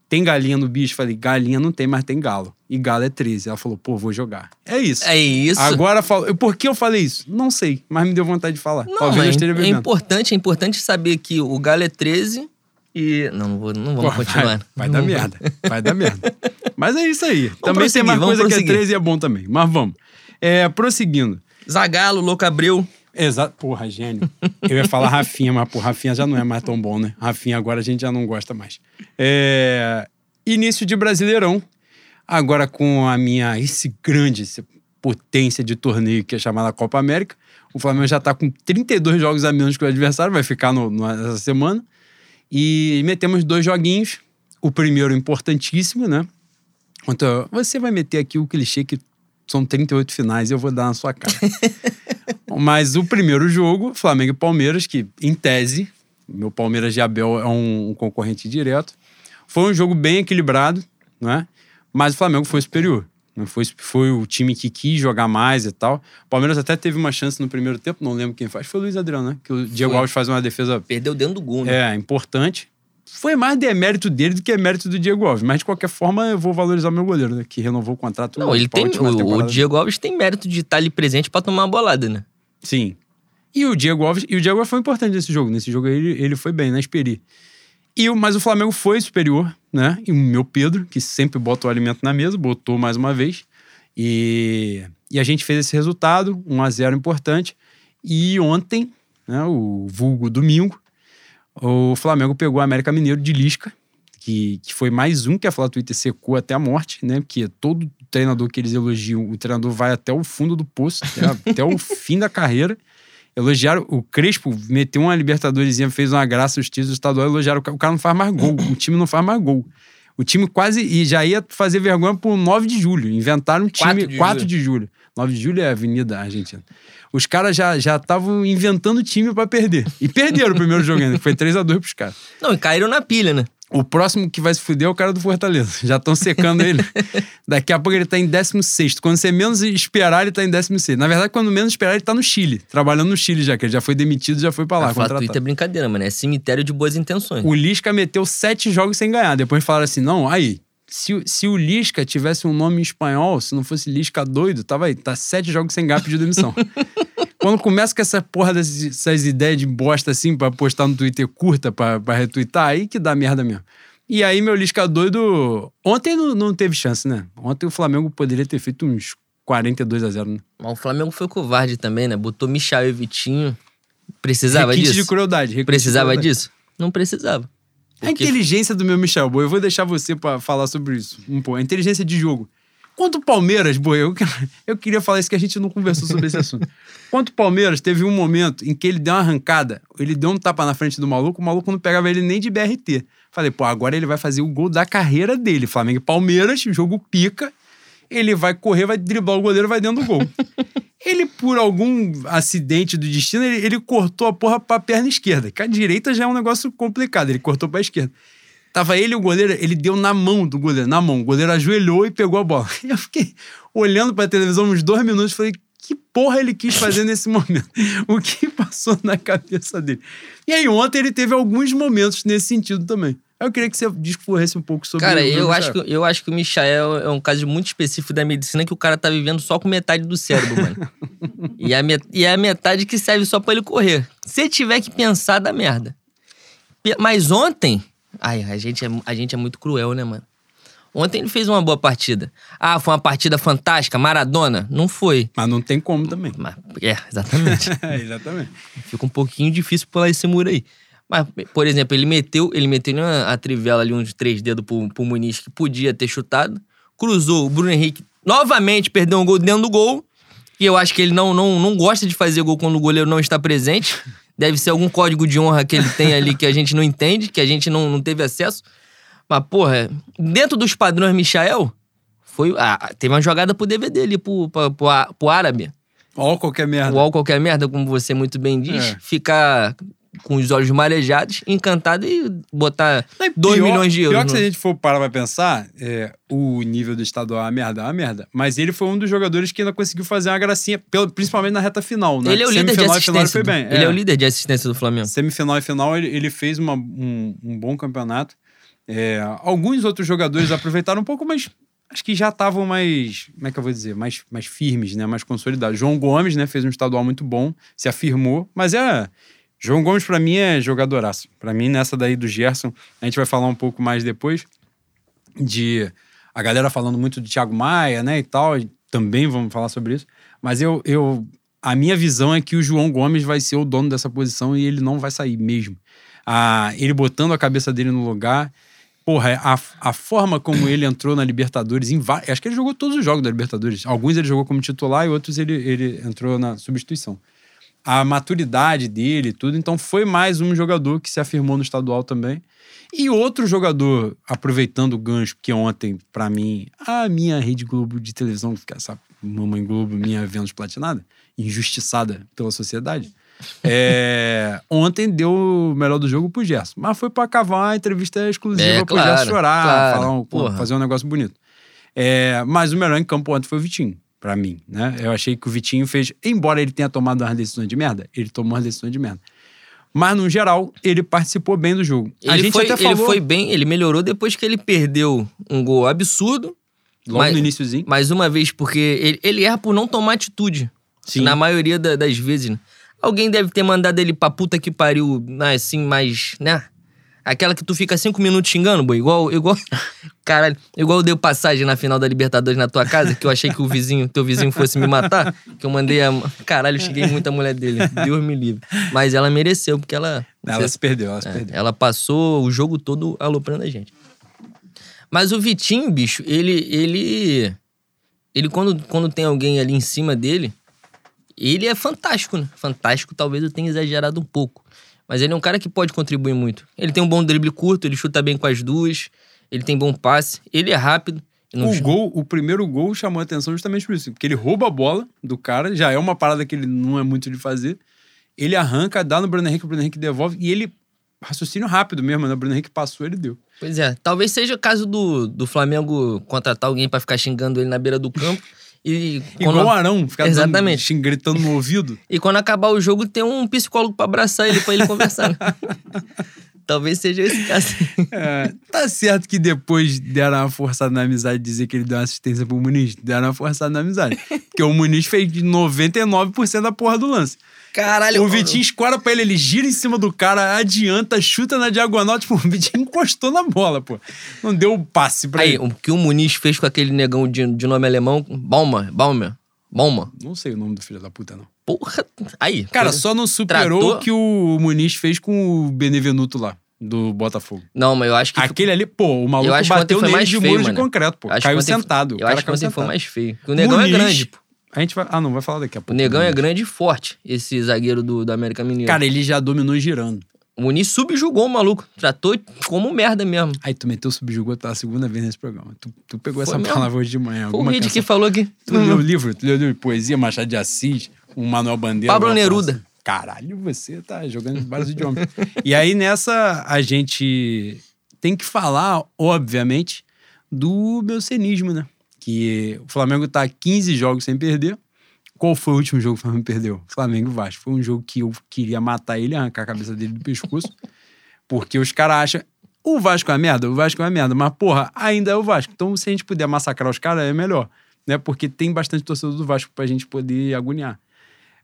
Tem galinha no bicho? Falei, galinha não tem, mas tem galo. E galo é 13. Ela falou, pô, vou jogar. É isso. É isso. Agora, falo, por que eu falei isso? Não sei, mas me deu vontade de falar. não, Talvez eu é, esteja é importante, é importante saber que o Galo é 13 e. Não, não, vou, não vamos Pô, continuar. Vai, vai dar merda. Vai dar merda. Mas é isso aí. também tem prosseguir, mais vamos coisa que é prosseguir. 13 e é bom também. Mas vamos. É, prosseguindo. Zagalo, Louco Abreu. Exato. Porra, gênio. Eu ia falar Rafinha, mas pô, Rafinha já não é mais tão bom, né? Rafinha agora a gente já não gosta mais. É, Início de Brasileirão. Agora com a minha, esse grande, essa potência de torneio que é chamada Copa América. O Flamengo já tá com 32 jogos a menos que o adversário, vai ficar no, no- nessa semana. E metemos dois joguinhos. O primeiro importantíssimo, né? Então, você vai meter aqui o clichê que são 38 finais e eu vou dar na sua cara. Mas o primeiro jogo, Flamengo e Palmeiras, que em tese, meu Palmeiras de Abel é um, um concorrente direto, foi um jogo bem equilibrado, né? Mas o Flamengo foi superior. Né? Foi, foi o time que quis jogar mais e tal. O Palmeiras até teve uma chance no primeiro tempo, não lembro quem faz. Foi o Luiz Adriano, né? Que o Diego Foi. Alves faz uma defesa Perdeu dentro do gol, né? é, importante. Foi mais demérito dele do que mérito do Diego Alves. Mas, de qualquer forma, eu vou valorizar o meu goleiro, né? Que renovou o contrato. Não, ele tem. O, o. Diego Alves tem mérito de estar ali presente pra tomar uma bolada, né? Sim. E o Diego Alves, e o Diego Alves foi importante nesse jogo. Nesse jogo aí ele, ele foi bem, na Esperi. E o, mas o Flamengo foi superior, né? E o meu Pedro, que sempre bota o alimento na mesa, botou mais uma vez. E, e a gente fez esse resultado, 1 a 0 importante. E ontem, né, o vulgo domingo, o Flamengo pegou o América Mineiro de Lisca, que, que foi mais um que a Flá Twitter secou até a morte, né? Porque todo treinador que eles elogiam, o treinador vai até o fundo do poço, até, até o fim da carreira. Elogiaram o Crespo, meteu uma Libertadores, fez uma graça os títulos estaduais, elogiaram o cara, o cara não faz mais gol, o time não faz mais gol. O time quase. E já ia fazer vergonha por 9 de julho. Inventaram um time 4 de 4 julho. de julho. 9 de julho é a Avenida Argentina. Os caras já estavam inventando time pra perder. E perderam o primeiro jogo ainda, foi 3x2 pros caras. Não, e caíram na pilha, né? O próximo que vai se fuder é o cara do Fortaleza. Já estão secando ele. Daqui a pouco ele tá em 16. Quando você menos esperar, ele tá em 16. Na verdade, quando menos esperar, ele tá no Chile. Trabalhando no Chile já, que ele já foi demitido, já foi pra lá. a. Twitter é brincadeira, mano. É cemitério de boas intenções. O Lisca meteu sete jogos sem ganhar. Depois falaram assim: não, aí. Se, o- se o Lisca tivesse um nome em espanhol, se não fosse Lisca doido, tava aí, tá sete jogos sem ganhar, pediu demissão. Quando começa com essa porra dessas, ideias de bosta assim pra postar no Twitter curta pra, pra retweetar, aí que dá merda mesmo. E aí, meu Lisca doido. Ontem não, não teve chance, né? Ontem o Flamengo poderia ter feito uns 42 a 0 né? Mas o Flamengo foi covarde também, né? Botou Michael e Vitinho. Precisava requinte disso? de crueldade. requinte de Precisava crueldade. disso? Não precisava. A inteligência do meu Michel Boi, eu vou deixar você pra falar sobre isso um pouco. A inteligência de jogo. Quanto o Palmeiras, Boi, eu, eu queria falar isso que a gente não conversou sobre esse assunto. Quanto o Palmeiras teve um momento em que ele deu uma arrancada, ele deu um tapa na frente do maluco, o maluco não pegava ele nem de BRT. Falei, pô, agora ele vai fazer o gol da carreira dele. Flamengo e Palmeiras, jogo pica. Ele vai correr, vai driblar o goleiro, vai dentro do gol. Ele, por algum acidente do destino, ele, ele cortou a porra pra perna esquerda. Que a direita já é um negócio complicado. Ele cortou pra esquerda. Tava ele e o goleiro, ele deu na mão do goleiro, na mão. O goleiro ajoelhou e pegou a bola. E eu fiquei olhando pra televisão uns dois minutos e falei, que porra ele quis fazer nesse momento? O que passou na cabeça dele? E aí, ontem ele teve alguns momentos nesse sentido também. Eu queria que você discorresse um pouco sobre Cara, o eu acho, que, eu acho que o Michael é um caso muito específico da medicina que o cara tá vivendo só com metade do cérebro, mano. e, a met- e é a metade que serve só pra ele correr. Se tiver que pensar, dá merda. Mas ontem. Ai, a gente, é, a gente é muito cruel, né, mano? Ontem ele fez uma boa partida. Ah, foi uma partida fantástica, Maradona? Não foi. Mas não tem como também. Mas, é, exatamente. É, exatamente. Fica um pouquinho difícil pular esse muro aí. Mas, por exemplo, ele meteu, ele meteu a, a trivela ali uns três dedos pro, pro Muniz que podia ter chutado. Cruzou, o Bruno Henrique novamente perdeu um gol dentro do gol. E eu acho que ele não, não, não gosta de fazer gol quando o goleiro não está presente. Deve ser algum código de honra que ele tem ali que a gente não entende, que a gente não, não teve acesso. Mas, porra, dentro dos padrões Michael, foi, ah, teve uma jogada pro DVD ali, pro, pro, pro, pro árabe. Ó, qualquer merda. O all qualquer merda, como você muito bem diz, É. ficar com os olhos marejados, encantado e botar Não, e 2 pior- milhões de euros. Pior que se a no- gente for parar pra pensar, é, o nível do estadual é uma merda, é uma merda. Mas ele foi um dos jogadores que ainda conseguiu fazer uma gracinha, pelo- principalmente na reta final, né? Ele é o líder de Semifinal e final ele assistência. foi do- bem. Ele é. o líder de assistência do Flamengo. Semifinal e final ele, ele fez uma- um, um bom campeonato. É, alguns outros jogadores aproveitaram um pouco, mas acho que já estavam mais, como é que eu vou dizer, mais, mais firmes, né? Mais consolidados. João Gomes, né? Fez um estadual muito bom, se afirmou, mas é... João Gomes, pra mim, é jogadoraço. Pra mim, nessa daí do Gerson, a gente vai falar um pouco mais depois de a galera falando muito do Thiago Maia, né, e tal, e também vamos falar sobre isso. Mas eu, eu a minha visão é que o João Gomes vai ser o dono dessa posição e ele não vai sair mesmo. Ah, ele botando a cabeça dele no lugar, porra, a, a forma como ele entrou na Libertadores, em acho que ele jogou todos os jogos da Libertadores. Alguns ele jogou como titular e outros ele, ele entrou na substituição. A maturidade dele, e tudo, então foi mais um jogador que se afirmou no estadual também. E outro jogador, aproveitando o gancho, que ontem, pra mim, a minha Rede Globo de televisão, é essa mamãe Globo, minha Vênus platinada, injustiçada pela sociedade, é, ontem deu o melhor do jogo pro Gerson. Mas foi pra cavar uma entrevista exclusiva É, pro claro, Gerson chorar, claro, falar um- fazer um negócio bonito. É, mas o melhor em campo ontem foi o Vitinho, pra mim, né? Eu achei que o Vitinho fez, embora ele tenha tomado umas decisões de merda, ele tomou umas decisões de merda. Mas, no geral, ele participou bem do jogo. a Ele gente foi, até ele falou foi bem, ele melhorou depois que ele perdeu um gol absurdo. logo mas- no iníciozinho. Mais uma vez, porque ele, ele erra por não tomar atitude. Sim. Na maioria da- das vezes, né? Alguém deve ter mandado ele pra puta que pariu, né, assim, mais, né? Aquela que tu fica cinco minutos xingando, boi. Igual, igual. Caralho, igual eu dei passagem na final da Libertadores na tua casa, que eu achei que o vizinho, teu vizinho fosse me matar. Que eu mandei a. Caralho, eu xinguei muito a mulher dele. Deus me livre. Mas ela mereceu, porque ela. Ela se perdeu, ela se É, perdeu. ela passou o jogo todo aloprando a gente. Mas o Vitinho, bicho, ele. Ele. Ele, quando, quando tem alguém ali em cima dele, ele é fantástico, né? Fantástico, talvez eu tenha exagerado um pouco. Mas ele é um cara que pode contribuir muito. Ele tem um bom drible curto, ele chuta bem com as duas. Ele tem bom passe, ele é rápido. Não- O gol, o primeiro gol chamou a atenção justamente por isso. Porque ele rouba a bola do cara, já é uma parada que ele não é muito de fazer. Ele arranca, dá no Bruno Henrique, o Bruno Henrique devolve. E ele, raciocínio rápido mesmo, né? O Bruno Henrique passou, ele deu. Pois é, talvez seja o caso do, do Flamengo contratar alguém pra ficar xingando ele na beira do campo. E quando, Igual o Arão, ficar dando- Exatamente. xing- gritando no ouvido. e quando acabar o jogo, tem um psicólogo pra abraçar ele, pra ele conversar. talvez seja esse caso. É, tá certo que depois deram uma forçada na amizade dizer que ele deu uma assistência pro Muniz. Deram uma forçada na amizade. Porque o Muniz fez de 99% da porra do lance. Caralho, O Vitinho escora pra ele, ele gira em cima do cara, adianta, chuta na diagonal. Tipo, o Vitinho encostou na bola, pô. Não deu o passe pra Aí, ele. o que o Muniz fez com aquele negão de, de nome alemão, Baumer, Baumer, Baumer. Não sei o nome do filho da puta, não. Porra, aí. Cara, só não superou Tratou- o que o Muniz fez com o Benevenuto lá, do Botafogo. Não, mas eu acho que... Aquele ali, pô, o maluco eu acho que ontem bateu nele mais de feio, muro de concreto, pô. Acho que Caiu sentado. o Eu acho que ontem foi mais feio. O negão Muniz- é grande, pô. A gente vai. Ah, não, vai falar daqui a O pouco. negão é grande e forte, esse zagueiro do, do América Mineiro. Cara, ele já dominou girando. o Muniz subjugou o maluco. Tratou como merda mesmo. Aí tu meteu subjugou pela segunda vez nesse programa. Tu, tu pegou Foi essa mesmo? palavra hoje de manhã. Foi o canção. que falou aqui. Tu leu o livro? Tu leu o livro de poesia, Machado de Assis, o Manuel Bandeira. Pablo Neruda. assim? Caralho, você tá jogando vários idiomas. E aí nessa a gente tem que falar, obviamente, do meu cenismo, né? Que o Flamengo tá 15 jogos sem perder. Qual foi o último jogo que o Flamengo perdeu? Flamengo Vasco. Foi um jogo que eu queria matar ele, arrancar a cabeça dele do pescoço. Porque os caras acham. O Vasco é uma merda, o Vasco é uma merda, mas porra, ainda é o Vasco. Então, se a gente puder massacrar os caras, é melhor. Né? Porque tem bastante torcedor do Vasco pra gente poder agoniar.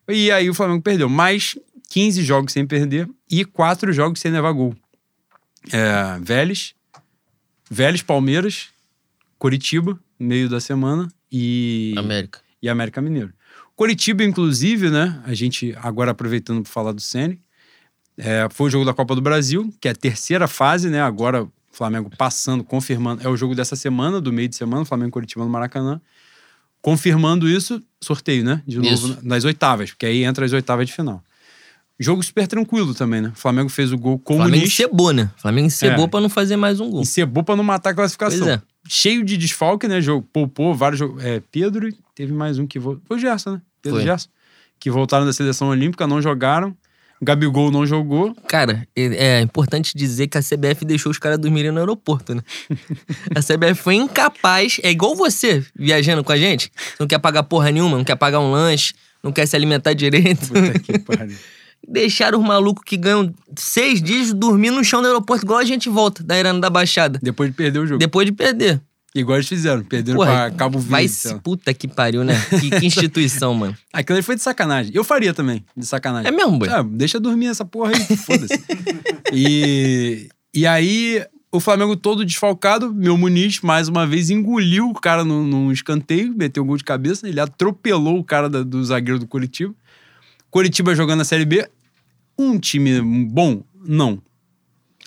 E aí o Flamengo perdeu. Mais 15 jogos sem perder e 4 jogos sem levar gol. É, Vélez, Vélez, Palmeiras, Coritiba, meio da semana, e América. e América Mineiro. Coritiba, inclusive, né? A gente, agora aproveitando para falar do Sene, é, foi o jogo da Copa do Brasil, que é a terceira fase, né? Agora o Flamengo passando, confirmando. É o jogo dessa semana, do meio de semana, Flamengo Coritiba no Maracanã. Confirmando isso, sorteio, né? De novo, Isso. nas oitavas, porque aí entra as oitavas de final. Jogo super tranquilo também, né? O Flamengo fez o gol com o Flamengo encebou, né? Flamengo encebou É. pra não fazer mais um gol. Encebou pra não matar a classificação. É. Cheio de desfalque, né? Jogo, poupou vários jogos. É, Pedro, teve mais um que voltou. Foi o Gerson, né? Pedro Foi. Gerson. Que voltaram da seleção olímpica, não jogaram. Gabigol não jogou. Cara, é é importante dizer que a CBF deixou os caras dormirem no aeroporto, né? a CBF foi incapaz, é igual você viajando com a gente. Você não quer pagar porra nenhuma, não quer pagar um lanche, não quer se alimentar direito. Puta que pariu. Deixaram os malucos que ganham seis dias dormir no chão do aeroporto, igual a gente volta da Irana da Baixada. Depois de perder o jogo. Depois de perder. Igual eles fizeram. Perderam Porra, pra Cabo Verde. vai sei se puta que pariu, né? Que, que instituição, mano. Aquilo ali foi de sacanagem. Eu faria também, de sacanagem. É mesmo, boy? Ah, deixa dormir essa porra aí, foda-se. e, e aí, o Flamengo todo desfalcado, meu Muniz, mais uma vez, engoliu o cara num, num escanteio, meteu um gol de cabeça, ele atropelou o cara da- do zagueiro do Curitiba. Curitiba jogando a Série B. Um time bom? Não.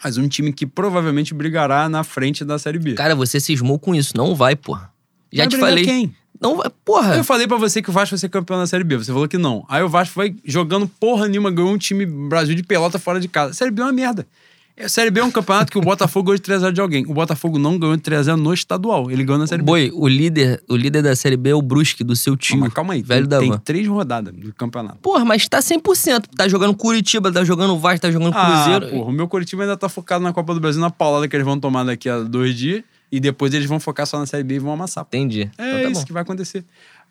Mas um time que provavelmente brigará na frente da Série B. Cara, você cismou com isso. Não vai, porra. Já Vai te falei. quem? Não vai. Porra. Eu falei pra você que o Vasco vai ser campeão da Série B. Você falou que não. Aí o Vasco vai jogando porra nenhuma, ganhou um time Brasil de pelota fora de casa. Série B é uma merda. A Série B é um campeonato que o Botafogo ganhou de 3x0 de alguém. O Botafogo não ganhou de 3x0 no estadual. Ele ganhou na Série B. Boi, o líder, o líder da Série B é o Brusque, do seu tio. Não, mas calma aí. Velho da tem, van. tem três rodadas do campeonato. Porra, mas tá 100%. Tá jogando Curitiba, tá jogando Vasco, tá jogando Ah, Cruzeiro. porra, o meu Curitiba ainda tá focado na Copa do Brasil, na paulada que eles vão tomar daqui a dois dias. E depois eles vão focar só na Série B e vão amassar. Entendi. É então tá isso bom. que vai acontecer.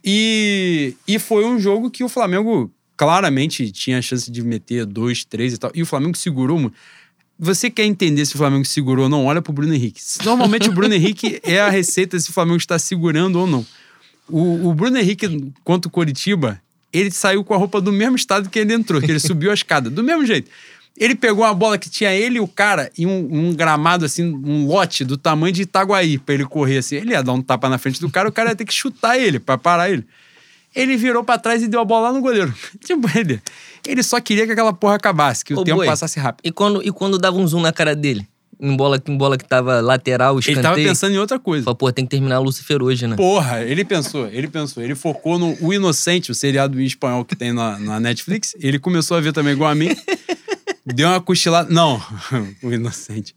E, e foi um jogo que o Flamengo claramente tinha a chance de meter dois, três e tal. E o Flamengo segurou. mu- Você quer entender se o Flamengo segurou ou não? Olha pro Bruno Henrique. Normalmente o Bruno Henrique é a receita se o Flamengo está segurando ou não. O, o Bruno Henrique, contra o Coritiba, ele saiu com a roupa do mesmo estado que ele entrou, que ele subiu a escada, do mesmo jeito. Ele pegou uma bola que tinha ele e o cara e um, um gramado, assim, um lote do tamanho de Itaguaí pra ele correr assim. Ele ia dar um tapa na frente do cara, o cara ia ter que chutar ele pra parar ele. Ele virou pra trás e deu a bola lá no goleiro. Tipo, ele, ele só queria que aquela porra acabasse, que o Ô, tempo Boi, passasse rápido. E quando, e quando dava um zoom na cara dele? Em bola, em bola que tava lateral, Ele escanteio. tava pensando em outra coisa. Falei, pô, tem que terminar o Lucifer hoje, né? Porra, ele pensou, ele pensou. Ele focou no O Inocente, o seriado em espanhol que tem na, na Netflix. Ele começou a ver também igual a mim. Deu uma cochilada. Não, o Inocente.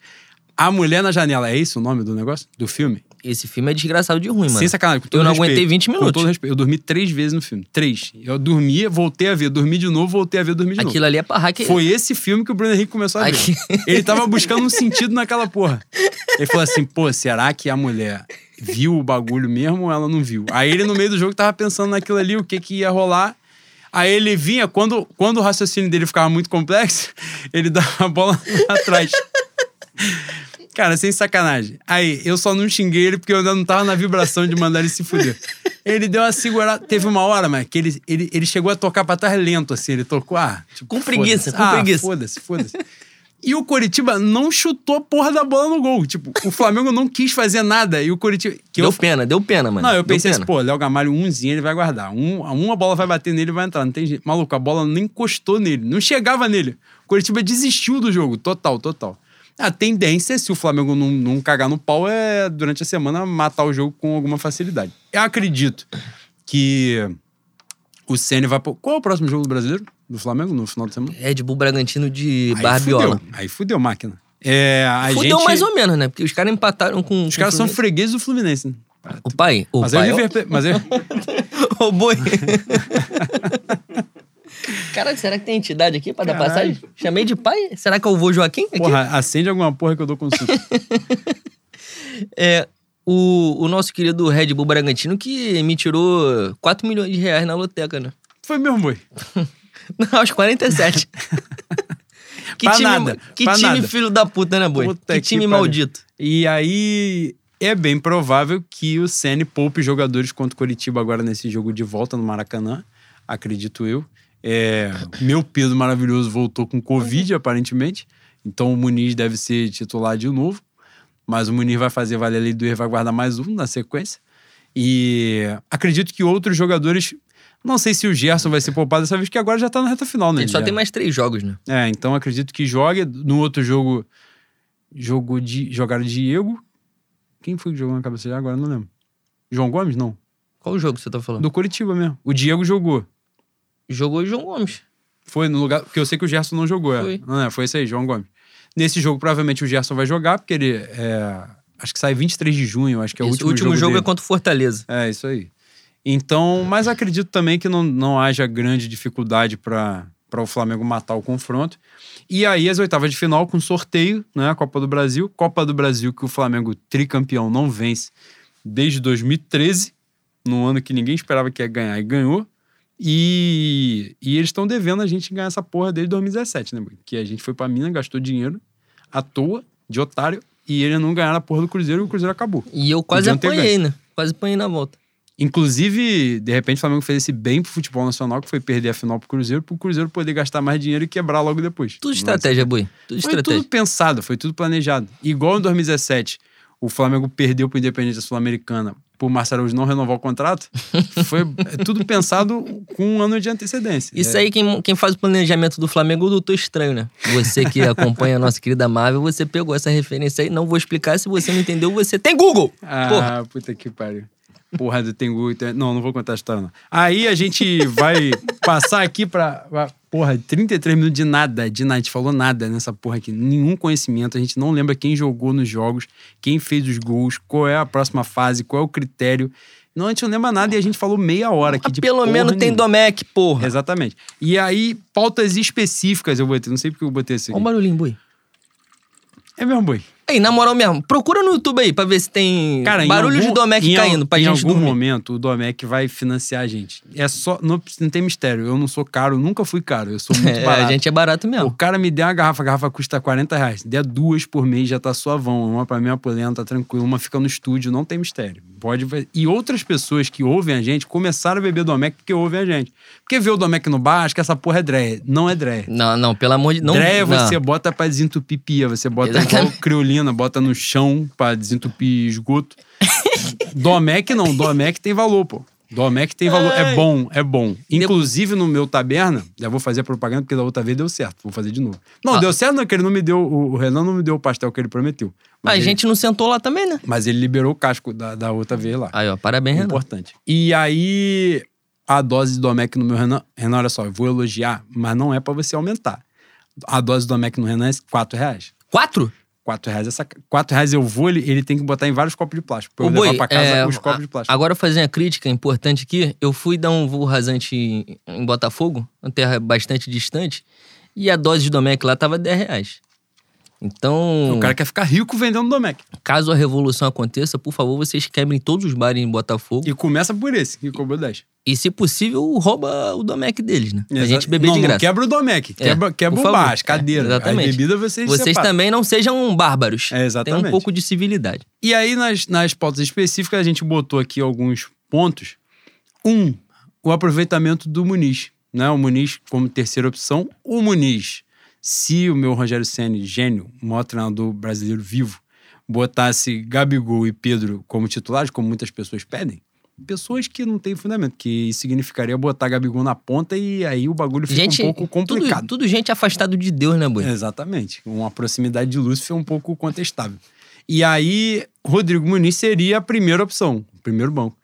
A Mulher na Janela, é isso o nome do negócio? Do filme? Esse filme é desgraçado de ruim, mano. Sem sacanagem. Com todo Eu não respeito, aguentei 20 Com minutos. todo respeito. Eu dormi três vezes no filme. Três. Eu dormia, voltei a ver. Dormi de novo, voltei a ver, dormi de novo. Aquilo ali é pra hacker. Foi esse filme que o Bruno Henrique começou a ver. Aqui- Ele tava buscando um sentido naquela porra. Ele falou assim, pô, será que a mulher viu o bagulho mesmo ou ela não viu? Aí ele, no meio do jogo, tava pensando naquilo ali, o que que ia rolar. Aí ele vinha, quando, quando o raciocínio dele ficava muito complexo, ele dava a bola atrás. Cara, sem sacanagem. Aí, eu só não xinguei ele porque eu ainda não tava na vibração de mandar ele se fuder. Ele deu uma segurada. Teve uma hora, mas que ele, ele, ele chegou a tocar pra trás lento, assim. Ele tocou, ah. Tipo, Com preguiça, com ah, preguiça. Foda-se, foda-se. E o Coritiba não chutou a porra da bola no gol. Tipo, o Flamengo não quis fazer nada. E o Coritiba. Que Deu eu, pena, deu pena, mano. não, eu Deu pensei assim, pô, Léo Gamalho, umzinho ele vai guardar. Um, uma bola vai bater nele e vai entrar. Não tem jeito. Maluco, a bola nem encostou nele. Não chegava nele. O Coritiba desistiu do jogo. Total, total. A tendência, se o Flamengo não, não cagar no pau, é durante a semana matar o jogo com alguma facilidade. Eu acredito que o Ceni vai. pro- Qual é o próximo jogo do brasileiro? Do Flamengo no final de semana? Red Bull Bragantino de Aí Barbiola. Fudeu. Aí fudeu, máquina. É, a Fudeu gente... mais ou menos, né? Porque os caras empataram com. Os caras são fregueses do Fluminense. né? O pai. O Mas é o pai. River Plate- Mas é... Ô, boi. Cara, será que tem entidade aqui pra dar Caralho. passagem? Chamei de pai? Será que é o vô Joaquim? Aqui? Porra, acende alguma porra que eu dou consulta. É, o, o nosso querido Red Bull Bragantino que me tirou 4 milhões de reais na loteca, né? Foi mesmo, boi. Não, aos 47. que Pra time, nada, que time nada. filho da puta, né, boi? Puta que que time pariu. maldito. E aí é bem provável que o Ceni poupe jogadores contra o Coritiba agora nesse jogo de volta no Maracanã, acredito eu. É, meu Pedro maravilhoso voltou com Covid, aparentemente. Então o Muniz deve ser titular de novo. Mas o Muniz vai fazer valer a lei do erro, vai guardar mais um na sequência. E acredito que outros jogadores. Não sei se o Gerson vai ser poupado dessa vez, que agora já tá na reta final, né? Ele só Já. tem mais três jogos, né? É, então acredito que jogue. No outro jogo, jogo de, jogaram Diego. Quem foi que jogou na cabeça agora? Não lembro. João Gomes? Não. Qual jogo você tá falando? Do Curitiba mesmo. O Diego jogou. Jogou o João Gomes. Foi no lugar. Porque eu sei que o Gerson não jogou. é. Foi. Não, é, foi esse aí, João Gomes. Nesse jogo, provavelmente o Gerson vai jogar, porque ele. é, acho que sai 23 de junho, acho que é o Esse último, jogo, dele. é contra o Fortaleza. É, isso aí. Então, mas acredito também que não, não haja grande dificuldade para o Flamengo matar o confronto. E aí, as oitavas de final com sorteio, né? A Copa do Brasil. Copa do Brasil que o Flamengo, tricampeão, não vence desde 2013, no ano que ninguém esperava que ia ganhar e ganhou. E, e eles estão devendo a gente ganhar essa porra desde 2017, né? Que a gente foi pra Minas, gastou dinheiro à toa, de otário, e eles não ganharam a porra do Cruzeiro e o Cruzeiro acabou. E eu quase apanhei, né? Quase apanhei na volta. Inclusive, de repente, o Flamengo fez esse bem pro futebol nacional, que foi perder a final pro Cruzeiro, pro Cruzeiro poder gastar mais dinheiro e quebrar logo depois. Tudo estratégia, boi. Tudo Foi estratégia. tudo pensado, foi tudo planejado. Igual em 2017, o Flamengo perdeu pro Independente Sul-Americana por Marcelo Araújo não renovar o contrato. foi é tudo pensado com um ano de antecedência. Isso É, aí, quem, quem faz o planejamento do Flamengo é o Doutor Estranho, né? Você que acompanha a nossa querida Marvel, você pegou essa referência aí. Não vou explicar, se você não entendeu, você tem Google! Porra. Ah, puta que pariu. Porra do Tengu. Não, não vou contar a história, não. Aí a gente vai passar aqui pra. Porra, 33 minutos de nada, de nada. A gente falou nada nessa porra aqui. Nenhum conhecimento. A gente não lembra quem jogou nos jogos, quem fez os gols, qual é a próxima fase, qual é o critério. Não, a gente não lembra nada e a gente falou meia hora aqui Mas de pelo menos tem nenhuma. Domecq, porra. Exatamente. E aí, pautas específicas eu botei. Não sei porque eu botei esse Olha o barulhinho, boi. É mesmo, boi. Aí, na moral mesmo, procura no YouTube aí pra ver se tem Cara, em barulho algum- de Domecq em al- caindo pra em gente algum dormir. momento, o Domecq vai financiar a gente. É só. Não, não tem mistério. Eu não sou caro, nunca fui caro. Eu sou muito É, barato. a gente é barato O mesmo. cara me der uma garrafa, a garrafa custa 40 reais. Der duas por mês, já tá suavão. Uma pra mim, uma por Leandro, tá tranquilo. Uma fica no estúdio, não tem mistério. Pode. E outras pessoas que ouvem a gente começaram a beber Domecq porque ouvem a gente. Porque vê o Domecq no bar, acha que essa porra é dreia. Não é dreia. Não, não, pelo amor de... Não, Dreia não. você bota pra desentupir pia, você bota igual criolina, bota no chão pra desentupir esgoto. Domec não, Domec tem valor, pô. Domec tem valor, é bom, é bom. Inclusive no meu taberna, já vou fazer a propaganda porque da outra vez deu certo, vou fazer de novo. Não, Ah. deu certo não, que ele não me deu, o Renan não me deu o pastel que ele prometeu. Mas, A ele, gente não sentou lá também, né? mas ele liberou o casco da, da outra vez lá. Aí, ó, parabéns, Renan. Importante. E aí, a dose de Domec no meu Renan. Renan, olha só, eu vou elogiar, mas não é pra você aumentar. A dose do Domec no Renan é 4 reais. Quatro? 4 reais, essa, 4 reais eu vou, ele, ele tem que botar em vários copos de plástico. Pra eu Ô, levar Boi, pra casa é, os copos a- de plástico. Agora fazer uma crítica importante aqui. Eu fui dar um voo rasante em, em Botafogo, uma terra bastante distante, e a dose de Domec lá tava 10 reais. Então, O cara quer ficar rico vendendo Domec. caso a revolução aconteça, por favor, vocês quebrem todos os bares em Botafogo. E começa por esse, que cobrou 10. E, se possível, rouba o Domec deles, né? Pra Exa- gente beber não, de não graça. quebra o Domec. É, Quebra, quebra por o favor. bar, as cadeiras. É, exatamente. As bebidas vocês Vocês separam. também não sejam bárbaros. É, exatamente. Tem um pouco de civilidade. E aí, nas, nas pautas específicas, a gente botou aqui alguns pontos. Um, o aproveitamento do Muniz. Né? O Muniz como terceira opção. O Muniz, se o meu Rogério Senni, gênio, o maior treinador brasileiro vivo, botasse Gabigol e Pedro como titulares, como muitas pessoas pedem, pessoas que não têm fundamento, que significaria botar Gabigol na ponta e aí o bagulho fica gente, um pouco complicado. Tudo, tudo gente afastado de Deus, né, Boi? Exatamente. Uma proximidade de Lúcifer um pouco contestável. E aí, Rodrigo Muniz seria a primeira opção, o primeiro banco.